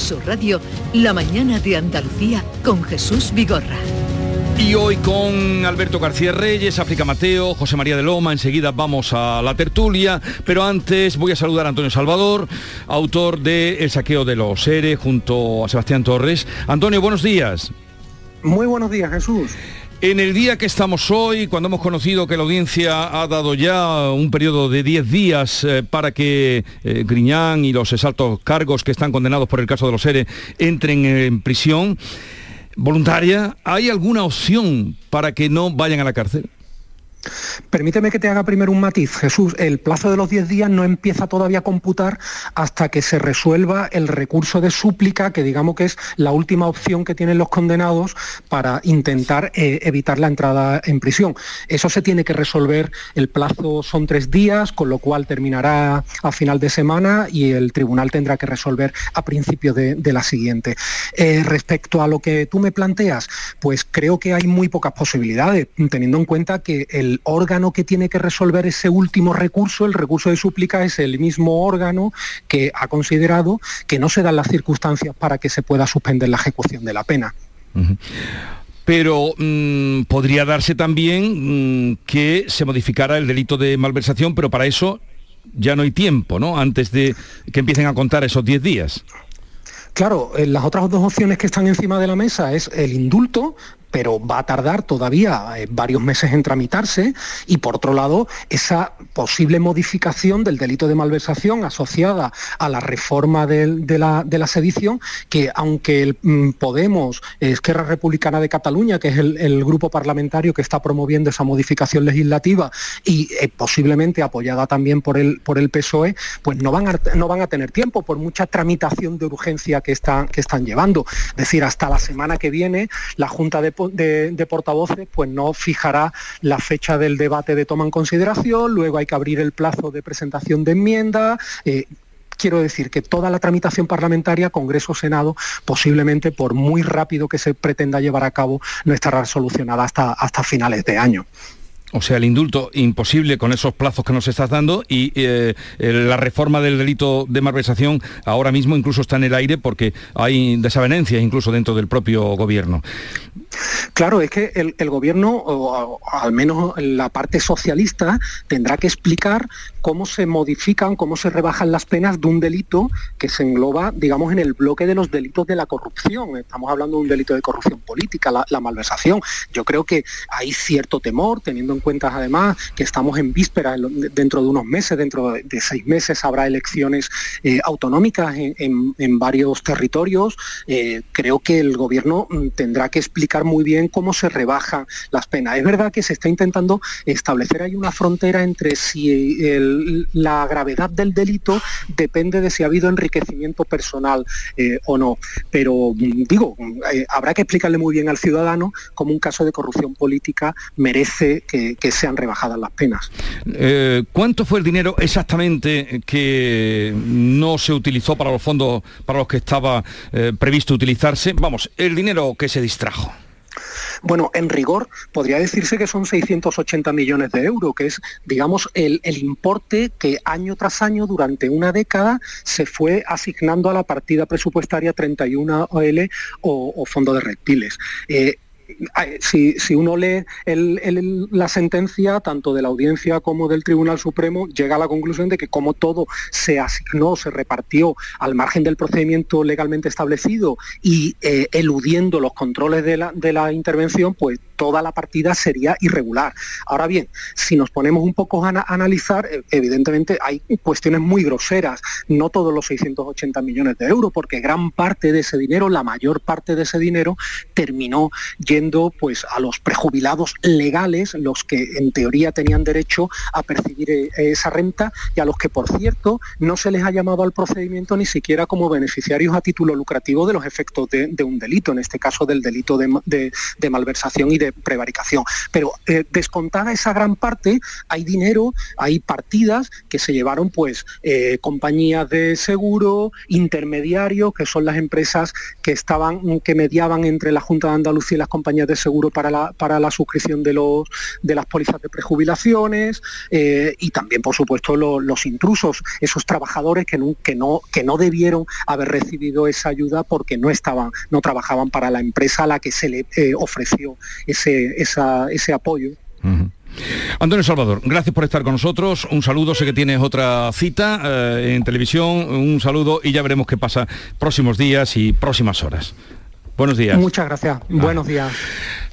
Sur Radio, La mañana de Andalucía con Jesús Vigorra. Y hoy con Alberto García Reyes, África Mateo, José María de Loma, enseguida vamos a la tertulia, pero antes voy a saludar a Antonio Salvador, autor de El saqueo de los seres junto a Sebastián Torres. Antonio, buenos días. Muy buenos días, Jesús. En el día que estamos hoy, cuando hemos conocido que la audiencia ha dado ya un periodo de 10 días eh, para que eh, Griñán y los exaltos cargos que están condenados por el caso de los seres entren en prisión voluntaria, ¿hay alguna opción para que no vayan a la cárcel? Permíteme que te haga primero un matiz, Jesús. El plazo de los 10 días no empieza todavía a computar hasta que se resuelva el recurso de súplica, que digamos que es la última opción que tienen los condenados para intentar eh, evitar la entrada en prisión. Eso se tiene que resolver, el plazo son tres días, con lo cual terminará a final de semana y el tribunal tendrá que resolver a principio de, la siguiente. Eh, respecto a lo que tú me planteas, pues creo que hay muy pocas posibilidades, teniendo en cuenta que el órgano órgano que tiene que resolver ese último recurso, el recurso de súplica, es el mismo órgano que ha considerado que no se dan las circunstancias para que se pueda suspender la ejecución de la pena. Pero mm, podría darse también mm, que se modificara el delito de malversación, pero para eso ya no hay tiempo, ¿no? Antes de que empiecen a contar esos 10 días. Claro, eh, las otras dos opciones que están encima de la mesa es el indulto, pero va a tardar todavía eh, varios meses en tramitarse y por otro lado esa posible modificación del delito de malversación asociada a la reforma de, la, sedición que aunque el mm, Podemos, Esquerra Republicana de Cataluña, que es el, grupo parlamentario que está promoviendo esa modificación legislativa y eh, posiblemente apoyada también por el, por el PSOE, pues no van, a, no van a tener tiempo por mucha tramitación de urgencia que están, que están llevando. Es decir, hasta la semana que viene la Junta de de, portavoces pues no fijará la fecha del debate de toma en consideración, luego hay que abrir el plazo de presentación de enmiendas. Eh, quiero decir que toda la tramitación parlamentaria, Congreso, Senado, posiblemente por muy rápido que se pretenda llevar a cabo, no estará solucionada hasta, hasta finales de año. O sea, el indulto imposible con esos plazos que nos estás dando y eh, la reforma del delito de malversación ahora mismo incluso está en el aire porque hay desavenencias incluso dentro del propio gobierno. Claro, es que el, gobierno, o, al menos la parte socialista, tendrá que explicar cómo se modifican, cómo se rebajan las penas de un delito que se engloba, digamos, en el bloque de los delitos de la corrupción. Estamos hablando de un delito de corrupción política, la, malversación. Yo creo que hay cierto temor, teniendo en cuenta además que estamos en víspera, dentro de unos meses, dentro de, seis meses habrá elecciones eh, autonómicas en, varios territorios. Eh, creo que el gobierno mm, tendrá que explicar muy bien cómo se rebajan las penas. Es verdad que se está intentando establecer ahí una frontera entre si la gravedad del delito depende de si ha habido enriquecimiento personal eh, o no. Pero mm, digo, habrá que explicarle muy bien al ciudadano cómo un caso de corrupción política merece que, sean rebajadas las penas. Eh, ¿Cuánto fue el dinero exactamente que no se utilizó para los fondos para los que estaba previsto utilizarse? Vamos, el dinero que se distrajo. Bueno, en rigor podría decirse que son 680 millones de euros, que es, digamos, el, importe que año tras año durante una década se fue asignando a la partida presupuestaria 31 OL o, Fondo de Reptiles. Eh, si, uno lee la sentencia, tanto de la audiencia como del Tribunal Supremo, llega a la conclusión de que como todo se asignó, se repartió al margen del procedimiento legalmente establecido y eh, eludiendo los controles de la, de la intervención, pues toda la partida sería irregular. Ahora bien, si nos ponemos un poco a, analizar, eh, evidentemente hay cuestiones muy groseras, no todos los 680 millones de euros, porque gran parte de ese dinero, la mayor parte de ese dinero, terminó yendo pues, a los prejubilados legales, los que en teoría tenían derecho a percibir eh, esa renta y a los que, por cierto, no se les ha llamado al procedimiento ni siquiera como beneficiarios a título lucrativo de los efectos de, un delito, en este caso del delito de malversación y de prevaricación. Pero eh, descontada esa gran parte, hay dinero, hay partidas que se llevaron pues eh, compañías de seguro, intermediarios, que son las empresas que estaban, que mediaban entre la Junta de Andalucía y las compañías de seguro para la, para la suscripción de, los, de las pólizas de prejubilaciones eh, y también, por supuesto, los intrusos, esos trabajadores que no, que, no, que no debieron haber recibido esa ayuda porque no estaban, no trabajaban para la empresa a la que se le ofreció ese, apoyo. Antonio Salvador, gracias por estar con nosotros. Un saludo, sé que tienes otra cita eh, en televisión. Un saludo y ya veremos qué pasa próximos días y próximas horas. Buenos días. Muchas gracias. Ah. Buenos días.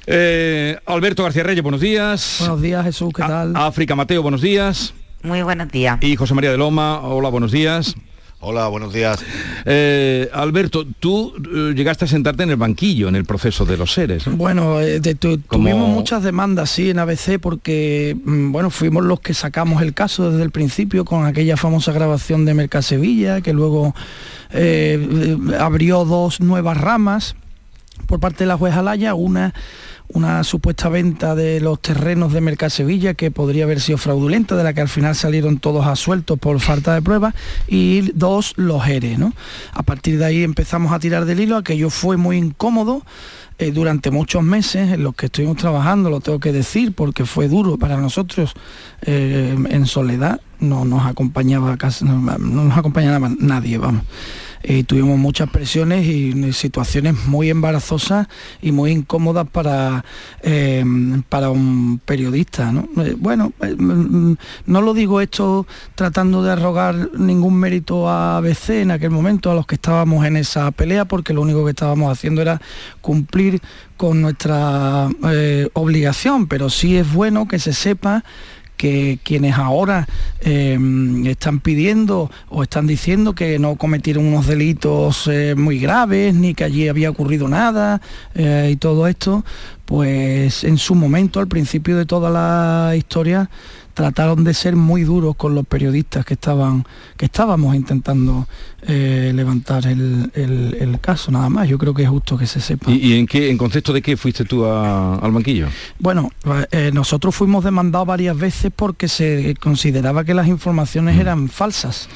Eh, Alberto García Reyes, buenos días. Buenos días, Jesús, ¿qué tal? África Mateo, buenos días. Muy buenos días. Y José María de Loma, hola, buenos días. Hola, buenos días. Eh, Alberto, tú eh, llegaste a sentarte en el banquillo en el proceso de los seres. Bueno, eh, tuvimos muchas demandas, sí, en ABC, porque mm, bueno, fuimos los que sacamos el caso desde el principio con aquella famosa grabación de Mercasevilla, que luego abrió dos nuevas ramas por parte de la jueza Laya, una una supuesta venta de los terrenos de Mercasevilla que podría haber sido fraudulenta, de la que al final salieron todos asueltos por falta de pruebas, y dos, los ERE. ¿no? A partir de ahí empezamos a tirar del hilo, aquello fue muy incómodo, eh, durante muchos meses en los que estuvimos trabajando, lo tengo que decir, porque fue duro para nosotros eh, en soledad, no nos acompañaba casi, no, no nos acompañaba nadie, vamos. Y tuvimos muchas presiones y situaciones muy embarazosas y muy incómodas para, eh, para un periodista. ¿no? Eh, bueno, eh, mm, no lo digo esto tratando de arrogar ningún mérito a ABC en aquel momento, a los que estábamos en esa pelea, porque lo único que estábamos haciendo era cumplir con nuestra eh, obligación, pero sí es bueno que se sepa que quienes ahora eh, están pidiendo o están diciendo que no cometieron unos delitos eh, muy graves, ni que allí había ocurrido nada eh, y todo esto, pues en su momento, al principio de toda la historia, trataron de ser muy duros con los periodistas que estaban que estábamos intentando eh, levantar el, el- el caso nada más yo creo que es justo que se sepa ¿Y, y en qué, en concepto de qué fuiste tú a- al banquillo? Bueno, eh, nosotros fuimos demandados varias veces porque se consideraba que las informaciones eran falsas.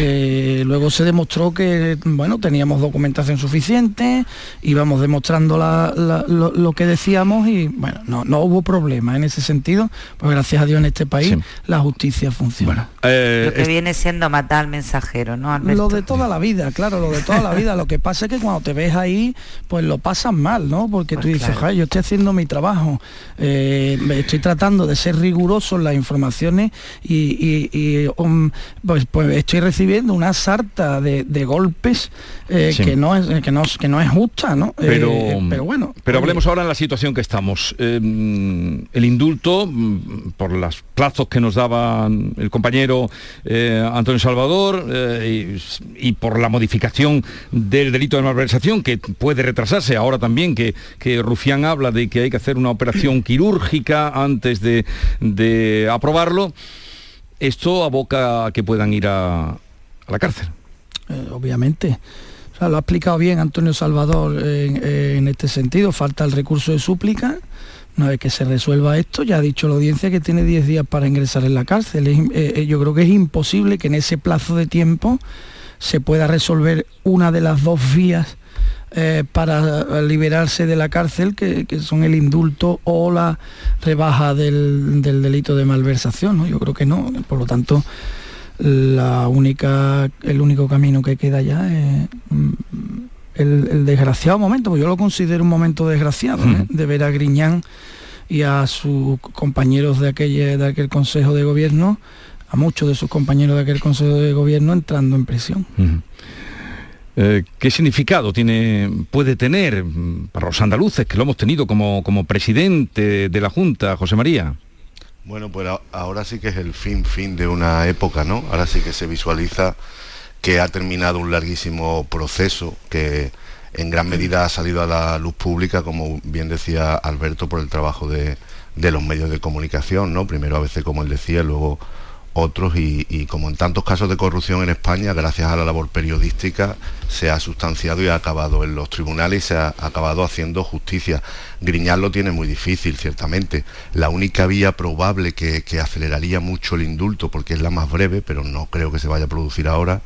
Eh, luego se demostró que, bueno, teníamos documentación suficiente, íbamos demostrando la- la- lo, lo que decíamos y, bueno, no, no hubo problema en ese sentido, pues gracias a Dios en este país la justicia funciona. Eh, Lo que viene siendo matar al mensajero, ¿no, Alberto? Lo de toda la vida, claro, lo de toda la vida. Lo que pasa es que cuando te ves ahí, pues lo pasas mal, ¿no? Porque tú dices, "Ay, yo estoy haciendo mi trabajo, eh, me estoy tratando de ser riguroso en las informaciones y, y- y, um, pues, pues estoy recibiendo una sarta de, de golpes eh, Sí. que, no es, que, no, que no es justa, ¿no? Pero, Eh, pero bueno. pero oye, hablemos ahora en la situación que estamos. Eh, el indulto, mm, por los plazos que nos daba el compañero eh, Antonio Salvador eh, y, por la modificación del delito de malversación, que puede retrasarse ahora también, que, que Rufián habla de que hay que hacer una operación quirúrgica antes de, de aprobarlo, esto aboca a que puedan ir a, la cárcel. Eh, obviamente. Lo ha explicado bien Antonio Salvador en este sentido. Falta el recurso de súplica. Una vez que se resuelva esto, ya ha dicho la audiencia que tiene 10 días para ingresar en la cárcel. Eh, eh, yo creo que es imposible que en ese plazo de tiempo se pueda resolver una de las dos vías eh, para liberarse de la cárcel, que, que son el indulto o la rebaja del, del delito de malversación. ¿no? Yo creo que no. Por lo tanto, la única, el único camino que queda ya es mm, el, el desgraciado momento, porque yo lo considero un momento desgraciado, ¿eh? de ver a Griñán y a sus compañeros de, aquella, de aquel Consejo de Gobierno, a muchos de sus compañeros de aquel Consejo de Gobierno entrando en prisión. Eh, ¿Qué significado tiene, puede tener mm, para los andaluces, que lo hemos tenido como, como presidente de la Junta, José María? Bueno, pues a- ahora sí que es el fin, fin de una época, ¿no? Ahora sí que se visualiza que ha terminado un larguísimo proceso que en gran medida ha salido a la luz pública, como bien decía Alberto, por el trabajo de, de los medios de comunicación, ¿no? Primero a veces, como él decía, luego otros y, como en tantos casos de corrupción en España, gracias a la labor periodística, se ha sustanciado y ha acabado en los tribunales y se ha acabado haciendo justicia. Griñán lo tiene muy difícil, ciertamente. La única vía probable que, que aceleraría mucho el indulto, porque es la más breve, pero no creo que se vaya a producir ahora,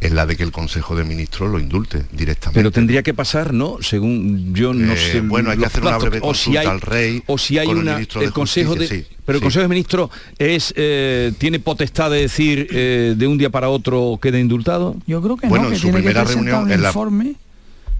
es la de que el Consejo de Ministros lo indulte directamente. Pero tendría que pasar, ¿no? Según yo no Eh, sé. bueno, hay que hacer una breve o si consulta hay- al rey O si hay con el una. ministro de Consejo de. Sí, pero el sí. Consejo de Ministros es eh, tiene potestad de decir eh, de un día para otro queda indultado. Yo creo que Bueno, no, en que su tiene que primera reunión, un en la- informe.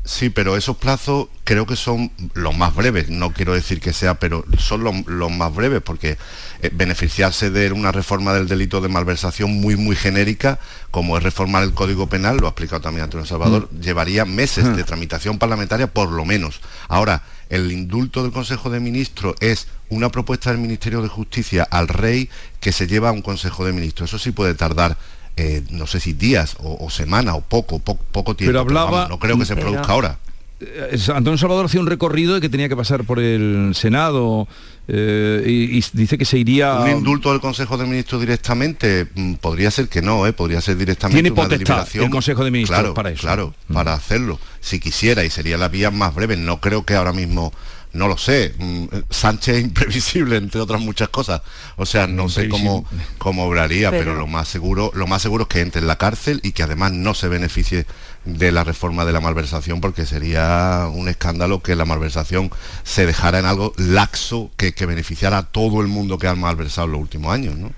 Sí, pero esos plazos creo que son los más breves. No quiero decir que sea, pero son los, los más breves porque eh, beneficiarse de una reforma del delito de malversación muy, muy genérica, como es reformar el Código Penal, lo ha explicado también Antonio Salvador, llevaría meses de tramitación parlamentaria por lo menos. Ahora, el indulto del Consejo de Ministros es una propuesta del Ministerio de Justicia al rey que se lleva a un Consejo de Ministros. Eso sí puede tardar eh, no sé si días o, o semanas o poco, po- poco tiempo. Pero hablaba- vamos, no creo que se produzca ahora. Eh, Antonio Salvador hacía un recorrido de que tenía que pasar por el Senado eh, y, y dice que se iría. Un indulto del Consejo de Ministros directamente mm, podría ser que no, ¿eh? podría ser directamente Tiene una potestad deliberación. el Consejo de Ministros claro, para eso. Mm. Claro, para hacerlo, si quisiera, y sería la vía más breve. No creo que ahora mismo no lo sé. mm, Sánchez es imprevisible, entre otras muchas cosas. O sea, no sé cómo, cómo obraría, pero, Pero- lo más seguro, lo más seguro es que entre en la cárcel y que además no se beneficie de la reforma de la malversación, porque sería un escándalo que la malversación se dejara en algo laxo que, que beneficiara a todo el mundo que ha malversado en los últimos años, ¿no?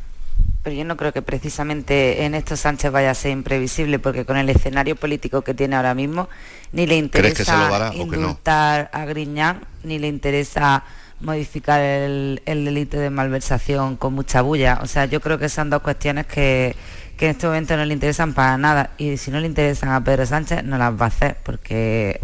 Pero yo no creo que precisamente en esto Sánchez vaya a ser imprevisible, porque con el escenario político que tiene ahora mismo, ni le ¿Crees que se lo interesa no? indultar a Griñán, ni le interesa modificar el, el delito de malversación con mucha bulla. O sea, yo creo que son dos cuestiones que, que en este momento no le interesan para nada. Y si no le interesan a Pedro Sánchez, no las va a hacer, porque,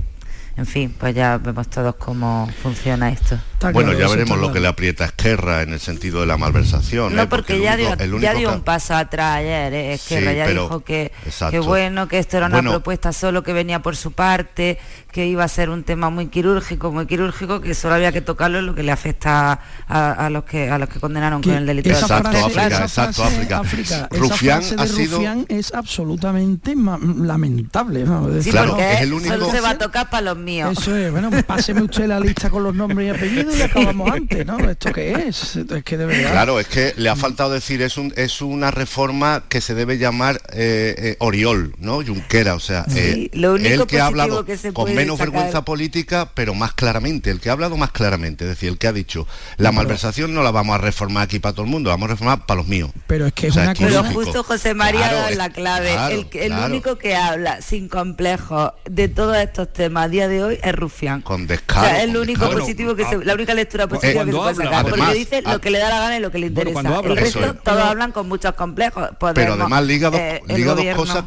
en fin, pues ya vemos todos cómo funciona esto. Bueno, ya veremos lo que le aprieta a Esquerra en el sentido de la malversación. No, ¿eh? porque, el ya, único- dio, el ya único dio ca- un paso atrás ayer, ¿eh? Esquerra Sí, ya pero- dijo que, que bueno, que esto era una Bueno. propuesta solo que venía por su parte, que iba a ser un tema muy quirúrgico, muy quirúrgico, que solo había que tocarlo en lo que le afecta a, a los que a los que condenaron con el delito de Exacto, frase, África, esa exacto, frase, África. África, esa Rufián ha sido- Rufián es absolutamente lamentable. Sí, porque es el único- solo se va a tocar para los míos. Eso es, bueno, páseme usted la lista con los nombres y apellidos y acabamos antes, ¿no? ¿Esto qué es? Es que de verdad. Claro, es que le ha faltado decir, es, un, es una reforma que se debe llamar eh, eh, Oriol, ¿no? Junquera, o sea, eh, lo único el que ha hablado que se con menos sacar- vergüenza política, pero más claramente, el que ha hablado más claramente, es decir, el que ha dicho, la malversación no la vamos a reformar aquí para todo el mundo, la vamos a reformar para los míos. Pero es que O es sea, una Pero justo José María Claro, ha dado es- la clave. claro, el que- el claro. único que habla sin complejos de todos estos temas a día de hoy es Rufián. Con O descaro. sea, es lo único descaro. positivo que se, la única lectura positiva que se puede habla, sacar, porque además, dice a- lo que le da la gana y lo que le Bueno, interesa. cuando habla, el resto, es. todos Pero- hablan con muchos complejos. Pero Podemos, además liga dos, eh, liga dos cosas,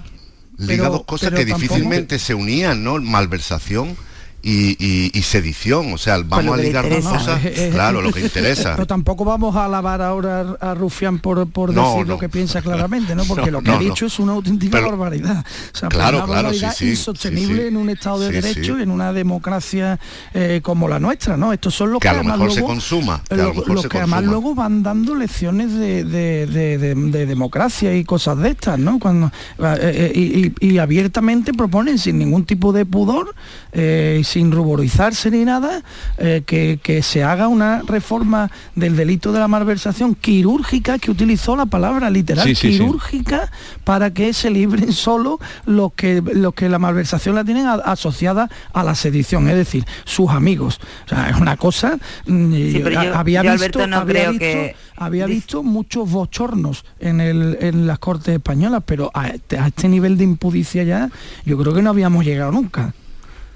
liga Pero- dos cosas pero que tampoco- difícilmente se unían, ¿no? Malversación y, y- y sedición. O sea, vamos lo a que ligar dos cosas. [LAUGHS] Eh, eh, Claro, lo que interesa. Pero tampoco vamos a alabar ahora a Rufián por, por No, decir no. lo que piensa claramente, ¿no? Porque [LAUGHS] No, lo que ha dicho no. es una auténtica Pero- barbaridad. O sea, Claro, una claro, barbaridad sí, sí, insostenible sí, sí. en un Estado de Sí, Derecho, sí. en una democracia eh, como la nuestra, ¿no? Estos son los Que a lo mejor se luego- consuma, que a lo lo- mejor los se que además luego van dando lecciones de, de- de- de- de democracia y cosas de estas, ¿no? Cuando eh, eh, y, y- y abiertamente proponen sin ningún tipo de pudor, eh, sin ruborizarse ni nada, eh, que, que se haga una reforma del delito de la malversación quirúrgica, que utilizó la palabra literal Sí, sí, sí. quirúrgica, para que se libren solo los que los que la malversación la tienen a- asociada a la sedición, es decir, sus amigos. O sea, es una cosa. yo- había yo, visto, no había creo visto- que- había Dice- visto muchos bochornos en, el, en las cortes españolas, pero a este, a este nivel de impudicia ya, yo creo que no habíamos llegado nunca.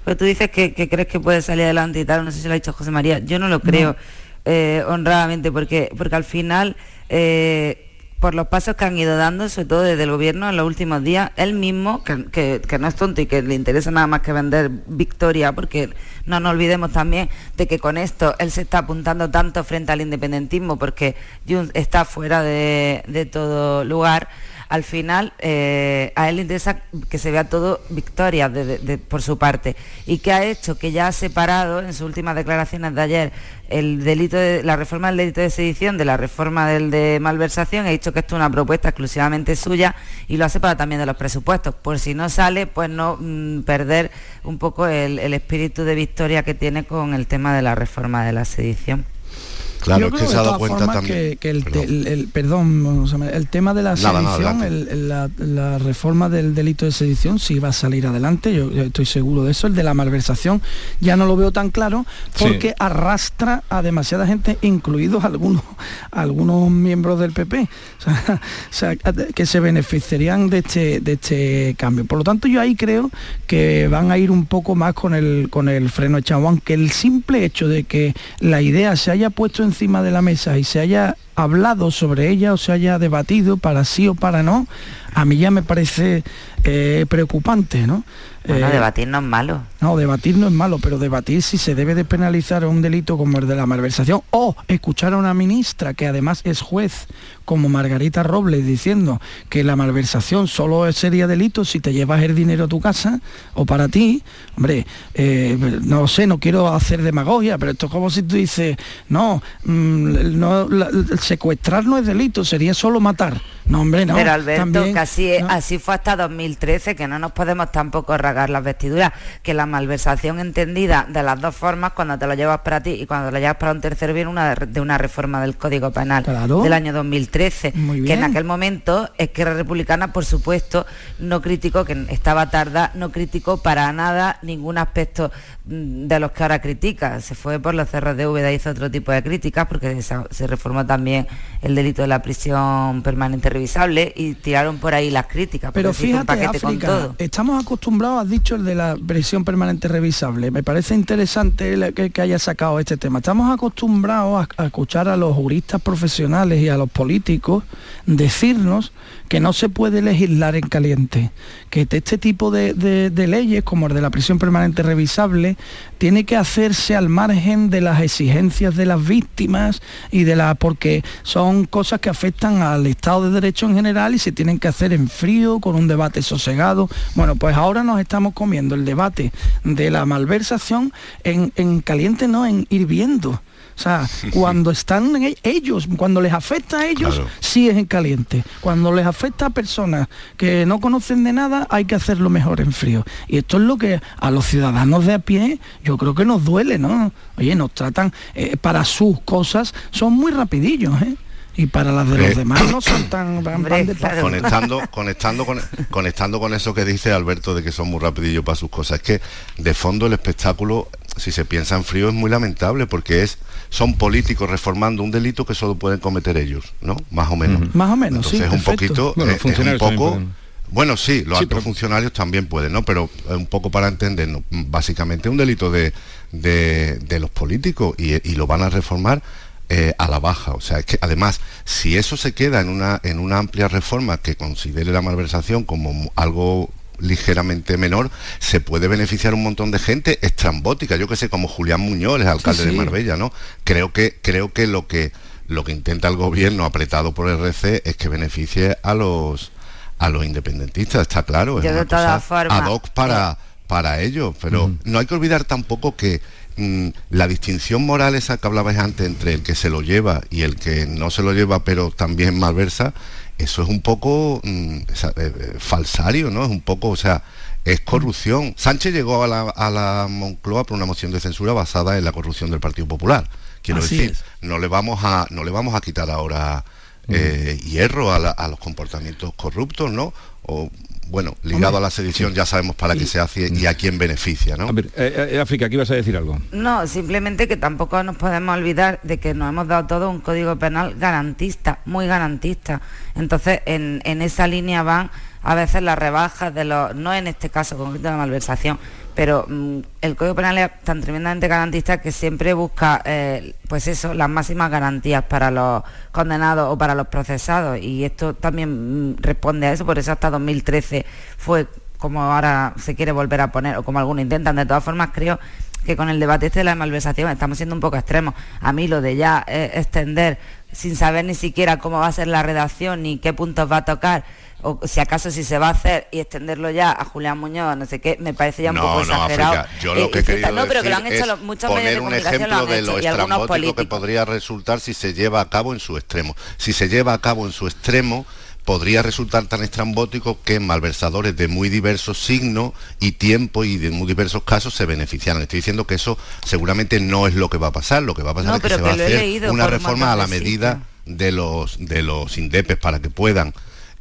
Pero tú dices que, que crees que puede salir adelante y tal, no sé si lo ha dicho José María, yo no lo creo eh, honradamente, porque, porque al final, eh, por los pasos que han ido dando, sobre todo desde el gobierno en los últimos días, él mismo, que, que- que no es tonto y que le interesa nada más que vender victoria, porque no nos olvidemos también de que con esto él se está apuntando tanto frente al independentismo, porque Junts está fuera de, de todo lugar al final eh, a él le interesa que se vea todo victoria por su parte. Y que ha hecho que ya ha separado en sus últimas declaraciones de ayer el delito de la reforma del delito de sedición de la reforma del de malversación ha dicho que esto es una propuesta exclusivamente suya y lo ha separado también de los presupuestos. Por si no sale pues no mm, perder un poco el espíritu de victoria que tiene con el tema de la reforma de la sedición Claro, Yo es que creo se ha dado cuenta también. Que, que el, Perdón. el- el- perdón, o sea, el tema de la Nada, sedición, la, la reforma del delito de sedición sí va a salir adelante, yo, yo estoy seguro de eso. El de la malversación ya no lo veo tan claro porque Sí. arrastra a demasiada gente, incluidos algunos, [LAUGHS] algunos miembros del PP, o sea, [LAUGHS] o sea, que se beneficiarían de este, de este cambio. Por lo tanto, yo ahí creo que van a ir un poco más con el, con el freno echado, aunque el simple hecho de que la idea se haya puesto encima de la mesa y se haya hablado sobre ella o se haya debatido para sí o para no, a mí ya me parece eh, preocupante, ¿no? bueno Eh, debatir no es malo. no, debatir no es malo, pero debatir si se debe de penalizar un delito como el de la malversación. O escuchar a una ministra que además es juez como Margarita Robles diciendo que la malversación solo sería delito si te llevas el dinero a tu casa o para ti, hombre, eh, no sé, no quiero hacer demagogia, pero esto es como si tú dices, no, mm, no la- secuestrar no es delito, sería solo matar. No, hombre, no. Pero Alberto, también- que así, así fue hasta 2013, que no nos podemos tampoco rasgar las vestiduras, que la malversación entendida de las dos formas, cuando te lo llevas para ti y cuando te lo llevas para un tercero, viene una de, una reforma del Código Penal Claro. del año 2013, Muy que en aquel momento Esquerra Republicana, por supuesto, no criticó, que estaba tarda, no criticó para nada ningún aspecto mm, de los que ahora critica. Se fue por los cerros de Úbeda, hizo otro tipo de críticas, porque se, se reformó también el delito de la prisión permanente revisable y tiraron por ahí las críticas. Pero fíjate, paquete con África, todo. estamos acostumbrados, has dicho el de la presión permanente revisable. Me parece interesante que, que haya sacado este tema. Estamos acostumbrados a, a escuchar a los juristas profesionales y a los políticos decirnos que no se puede legislar en caliente, que este tipo de, de- leyes, como el de la prisión permanente revisable, tiene que hacerse al margen de las exigencias de las víctimas y de la porque son cosas que afectan al Estado de Derecho en general y se tienen que hacer en frío, con un debate sosegado. Bueno, pues ahora nos estamos comiendo el debate de la malversación en, en caliente, no, en hirviendo. O sea, cuando están ellos, cuando les afecta a ellos, Claro. sí es en caliente. Cuando les afecta a personas que no conocen de nada, hay que hacerlo mejor en frío. Y esto es lo que a los ciudadanos de a pie, yo creo que nos duele, ¿no? Oye, nos tratan, eh, para sus cosas, son muy rapidillos, ¿eh? Y para las de los Eh, demás no son tan... [COUGHS] van- van de conectando [LAUGHS] conectando con conectando con eso que dice Alberto de que son muy rapidillos para sus cosas. Es que de fondo el espectáculo si se piensa en frío es muy lamentable porque es son políticos reformando un delito que solo pueden cometer ellos no más o menos. Más o menos, sí, entonces un perfecto. poquito Bueno, eh, los es un poco bueno, sí, los Sí, altos funcionarios también pueden, ¿no? Pero eh, un poco para entendernos, básicamente un delito de, de- de los políticos y, y lo van a reformar eh, a la baja. O sea, es que además, si eso se queda en una, en una amplia reforma que considere la malversación como algo ligeramente menor, se puede beneficiar un montón de gente estrambótica, yo que sé, como Julián Muñoz, el alcalde sí. de Marbella, ¿no? Creo que, creo que lo que lo que intenta el gobierno apretado por el RC es que beneficie a los a los independentistas, está claro, es Yo de una todas cosa formas- ad hoc para, para ellos, pero no hay que olvidar tampoco que la distinción moral esa que hablabais antes entre el que se lo lleva y el que no se lo lleva pero también malversa, eso es un poco mm, eh, eh, falsario, ¿no? Es un poco, o sea, es corrupción. Sánchez llegó a la, a la Moncloa por una moción de censura basada en la corrupción del Partido Popular. Quiero Así decir, es. no le vamos a no le vamos a quitar ahora eh, hierro a, la- a los comportamientos corruptos, ¿no? O bueno, ligado Hombre, a la sedición ya sabemos para qué se hace y a quién beneficia, ¿no? A ver, eh, eh, África, aquí ibas a decir algo. No, simplemente que tampoco nos podemos olvidar de que nos hemos dado todo un código penal garantista, muy garantista. Entonces, en, en esa línea van a veces las rebajas de los, no en este caso concreto de la malversación, pero mm, el código penal es tan tremendamente garantista que siempre busca, eh, pues eso, las máximas garantías para los condenados o para los procesados. Y esto también mm, responde a eso, por eso hasta 2013 fue como ahora se quiere volver a poner, o como algunos intentan. De todas formas, creo que con el debate este de la malversación estamos siendo un poco extremos. A mí lo de ya eh, extender sin saber ni siquiera cómo va a ser la redacción ni qué puntos va a tocar, o si acaso si se va a hacer y extenderlo ya a Julián Muñoz, no sé qué, me parece ya un no, poco no, exagerado. África. Yo lo Eh, que he querido no, pero que lo han hecho los- muchos medios de poner un comunicación lo ejemplo han de hecho lo y algunos estrambótico que podría resultar si se lleva a cabo en su extremo. Si se lleva a cabo en su extremo, podría resultar tan estrambótico que malversadores de muy diversos signos y tiempo y de muy diversos casos se beneficiaran. Estoy diciendo que eso seguramente no es lo que va a pasar. Lo que va a pasar No, es que se va a hacer una reforma a la medida de los de los indepes para que puedan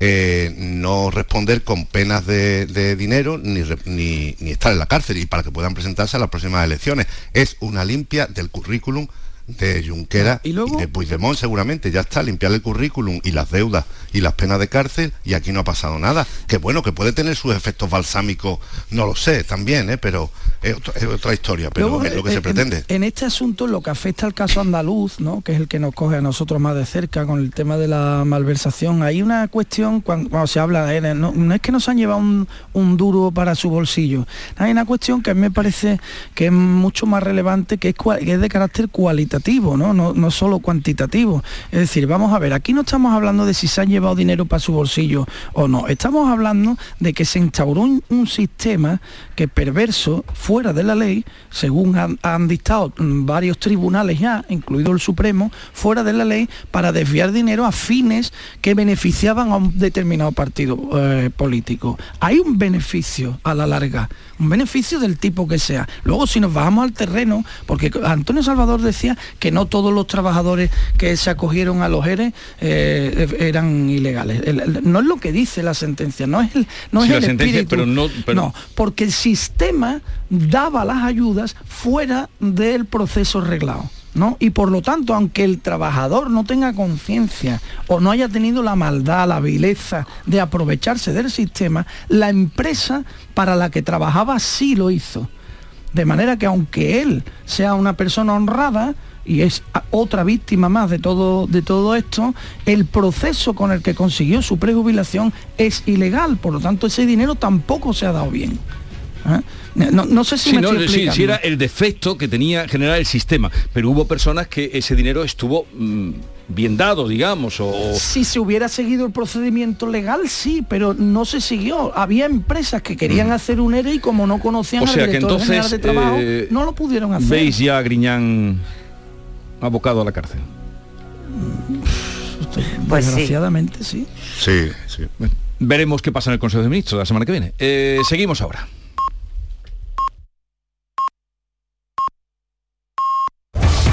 eh, no responder con penas de, dinero ni, ni, ni estar en la cárcel y para que puedan presentarse a las próximas elecciones. Es una limpia del currículum de Junquera y, de Puigdemont seguramente, ya está, limpiar el currículum y las deudas y las penas de cárcel y aquí no ha pasado nada. Que bueno, que puede tener sus efectos balsámicos, no lo sé también, ¿eh? pero es, otro- es otra historia, pero Luego, es lo que eh, se en- pretende. En, este asunto, lo que afecta al caso andaluz, ¿no? que es el que nos coge a nosotros más de cerca con el tema de la malversación, hay una cuestión cuando, cuando se habla de no, no es que nos han llevado un, un duro para su bolsillo, hay una cuestión que a mí me parece que es mucho más relevante, que es, que es de carácter cualitativo ¿no? ¿no? No solo cuantitativo. Es decir, vamos a ver, aquí no estamos hablando de si se han llevado dinero para su bolsillo o no. Estamos hablando de que se instauró un, sistema que perverso, fuera de la ley, según han, dictado varios tribunales ya, incluido el Supremo, fuera de la ley, para desviar dinero a fines que beneficiaban a un determinado partido eh, político. Hay un beneficio a la larga, un beneficio del tipo que sea. Luego, si nos bajamos al terreno, porque Antonio Salvador decía que no todos los trabajadores que se acogieron a los ERE eh, eran ilegales. El- el- no es lo que dice la sentencia, no es el, no Sí, es la el sentencia, espíritu. pero no- pero- no, porque el sistema daba las ayudas fuera del proceso reglado. ¿No? Y por lo tanto, aunque el trabajador no tenga conciencia o no haya tenido la maldad, la vileza de aprovecharse del sistema, la empresa para la que trabajaba sí lo hizo. De manera que aunque él sea una persona honrada y es otra víctima más de todo, de todo esto, el proceso con el que consiguió su prejubilación es ilegal. Por lo tanto, ese dinero tampoco se ha dado bien. ¿Eh? No, no sé si Sí, me no, estoy sí, explicando. sí era el defecto que tenía general el sistema, pero hubo personas que ese dinero estuvo mm, bien dado, digamos, o... Si se hubiera seguido el procedimiento legal, sí, pero no se siguió. Había empresas que querían hacer un ERE y como no conocían Mm. O sea al que director general entonces de trabajo, eh, no lo pudieron hacer. veis ya a Griñán abocado a la cárcel. [LAUGHS] Pues sí. Desgraciadamente, sí. Sí, sí. Veremos qué pasa en el Consejo de Ministros la semana que viene. Eh, seguimos ahora.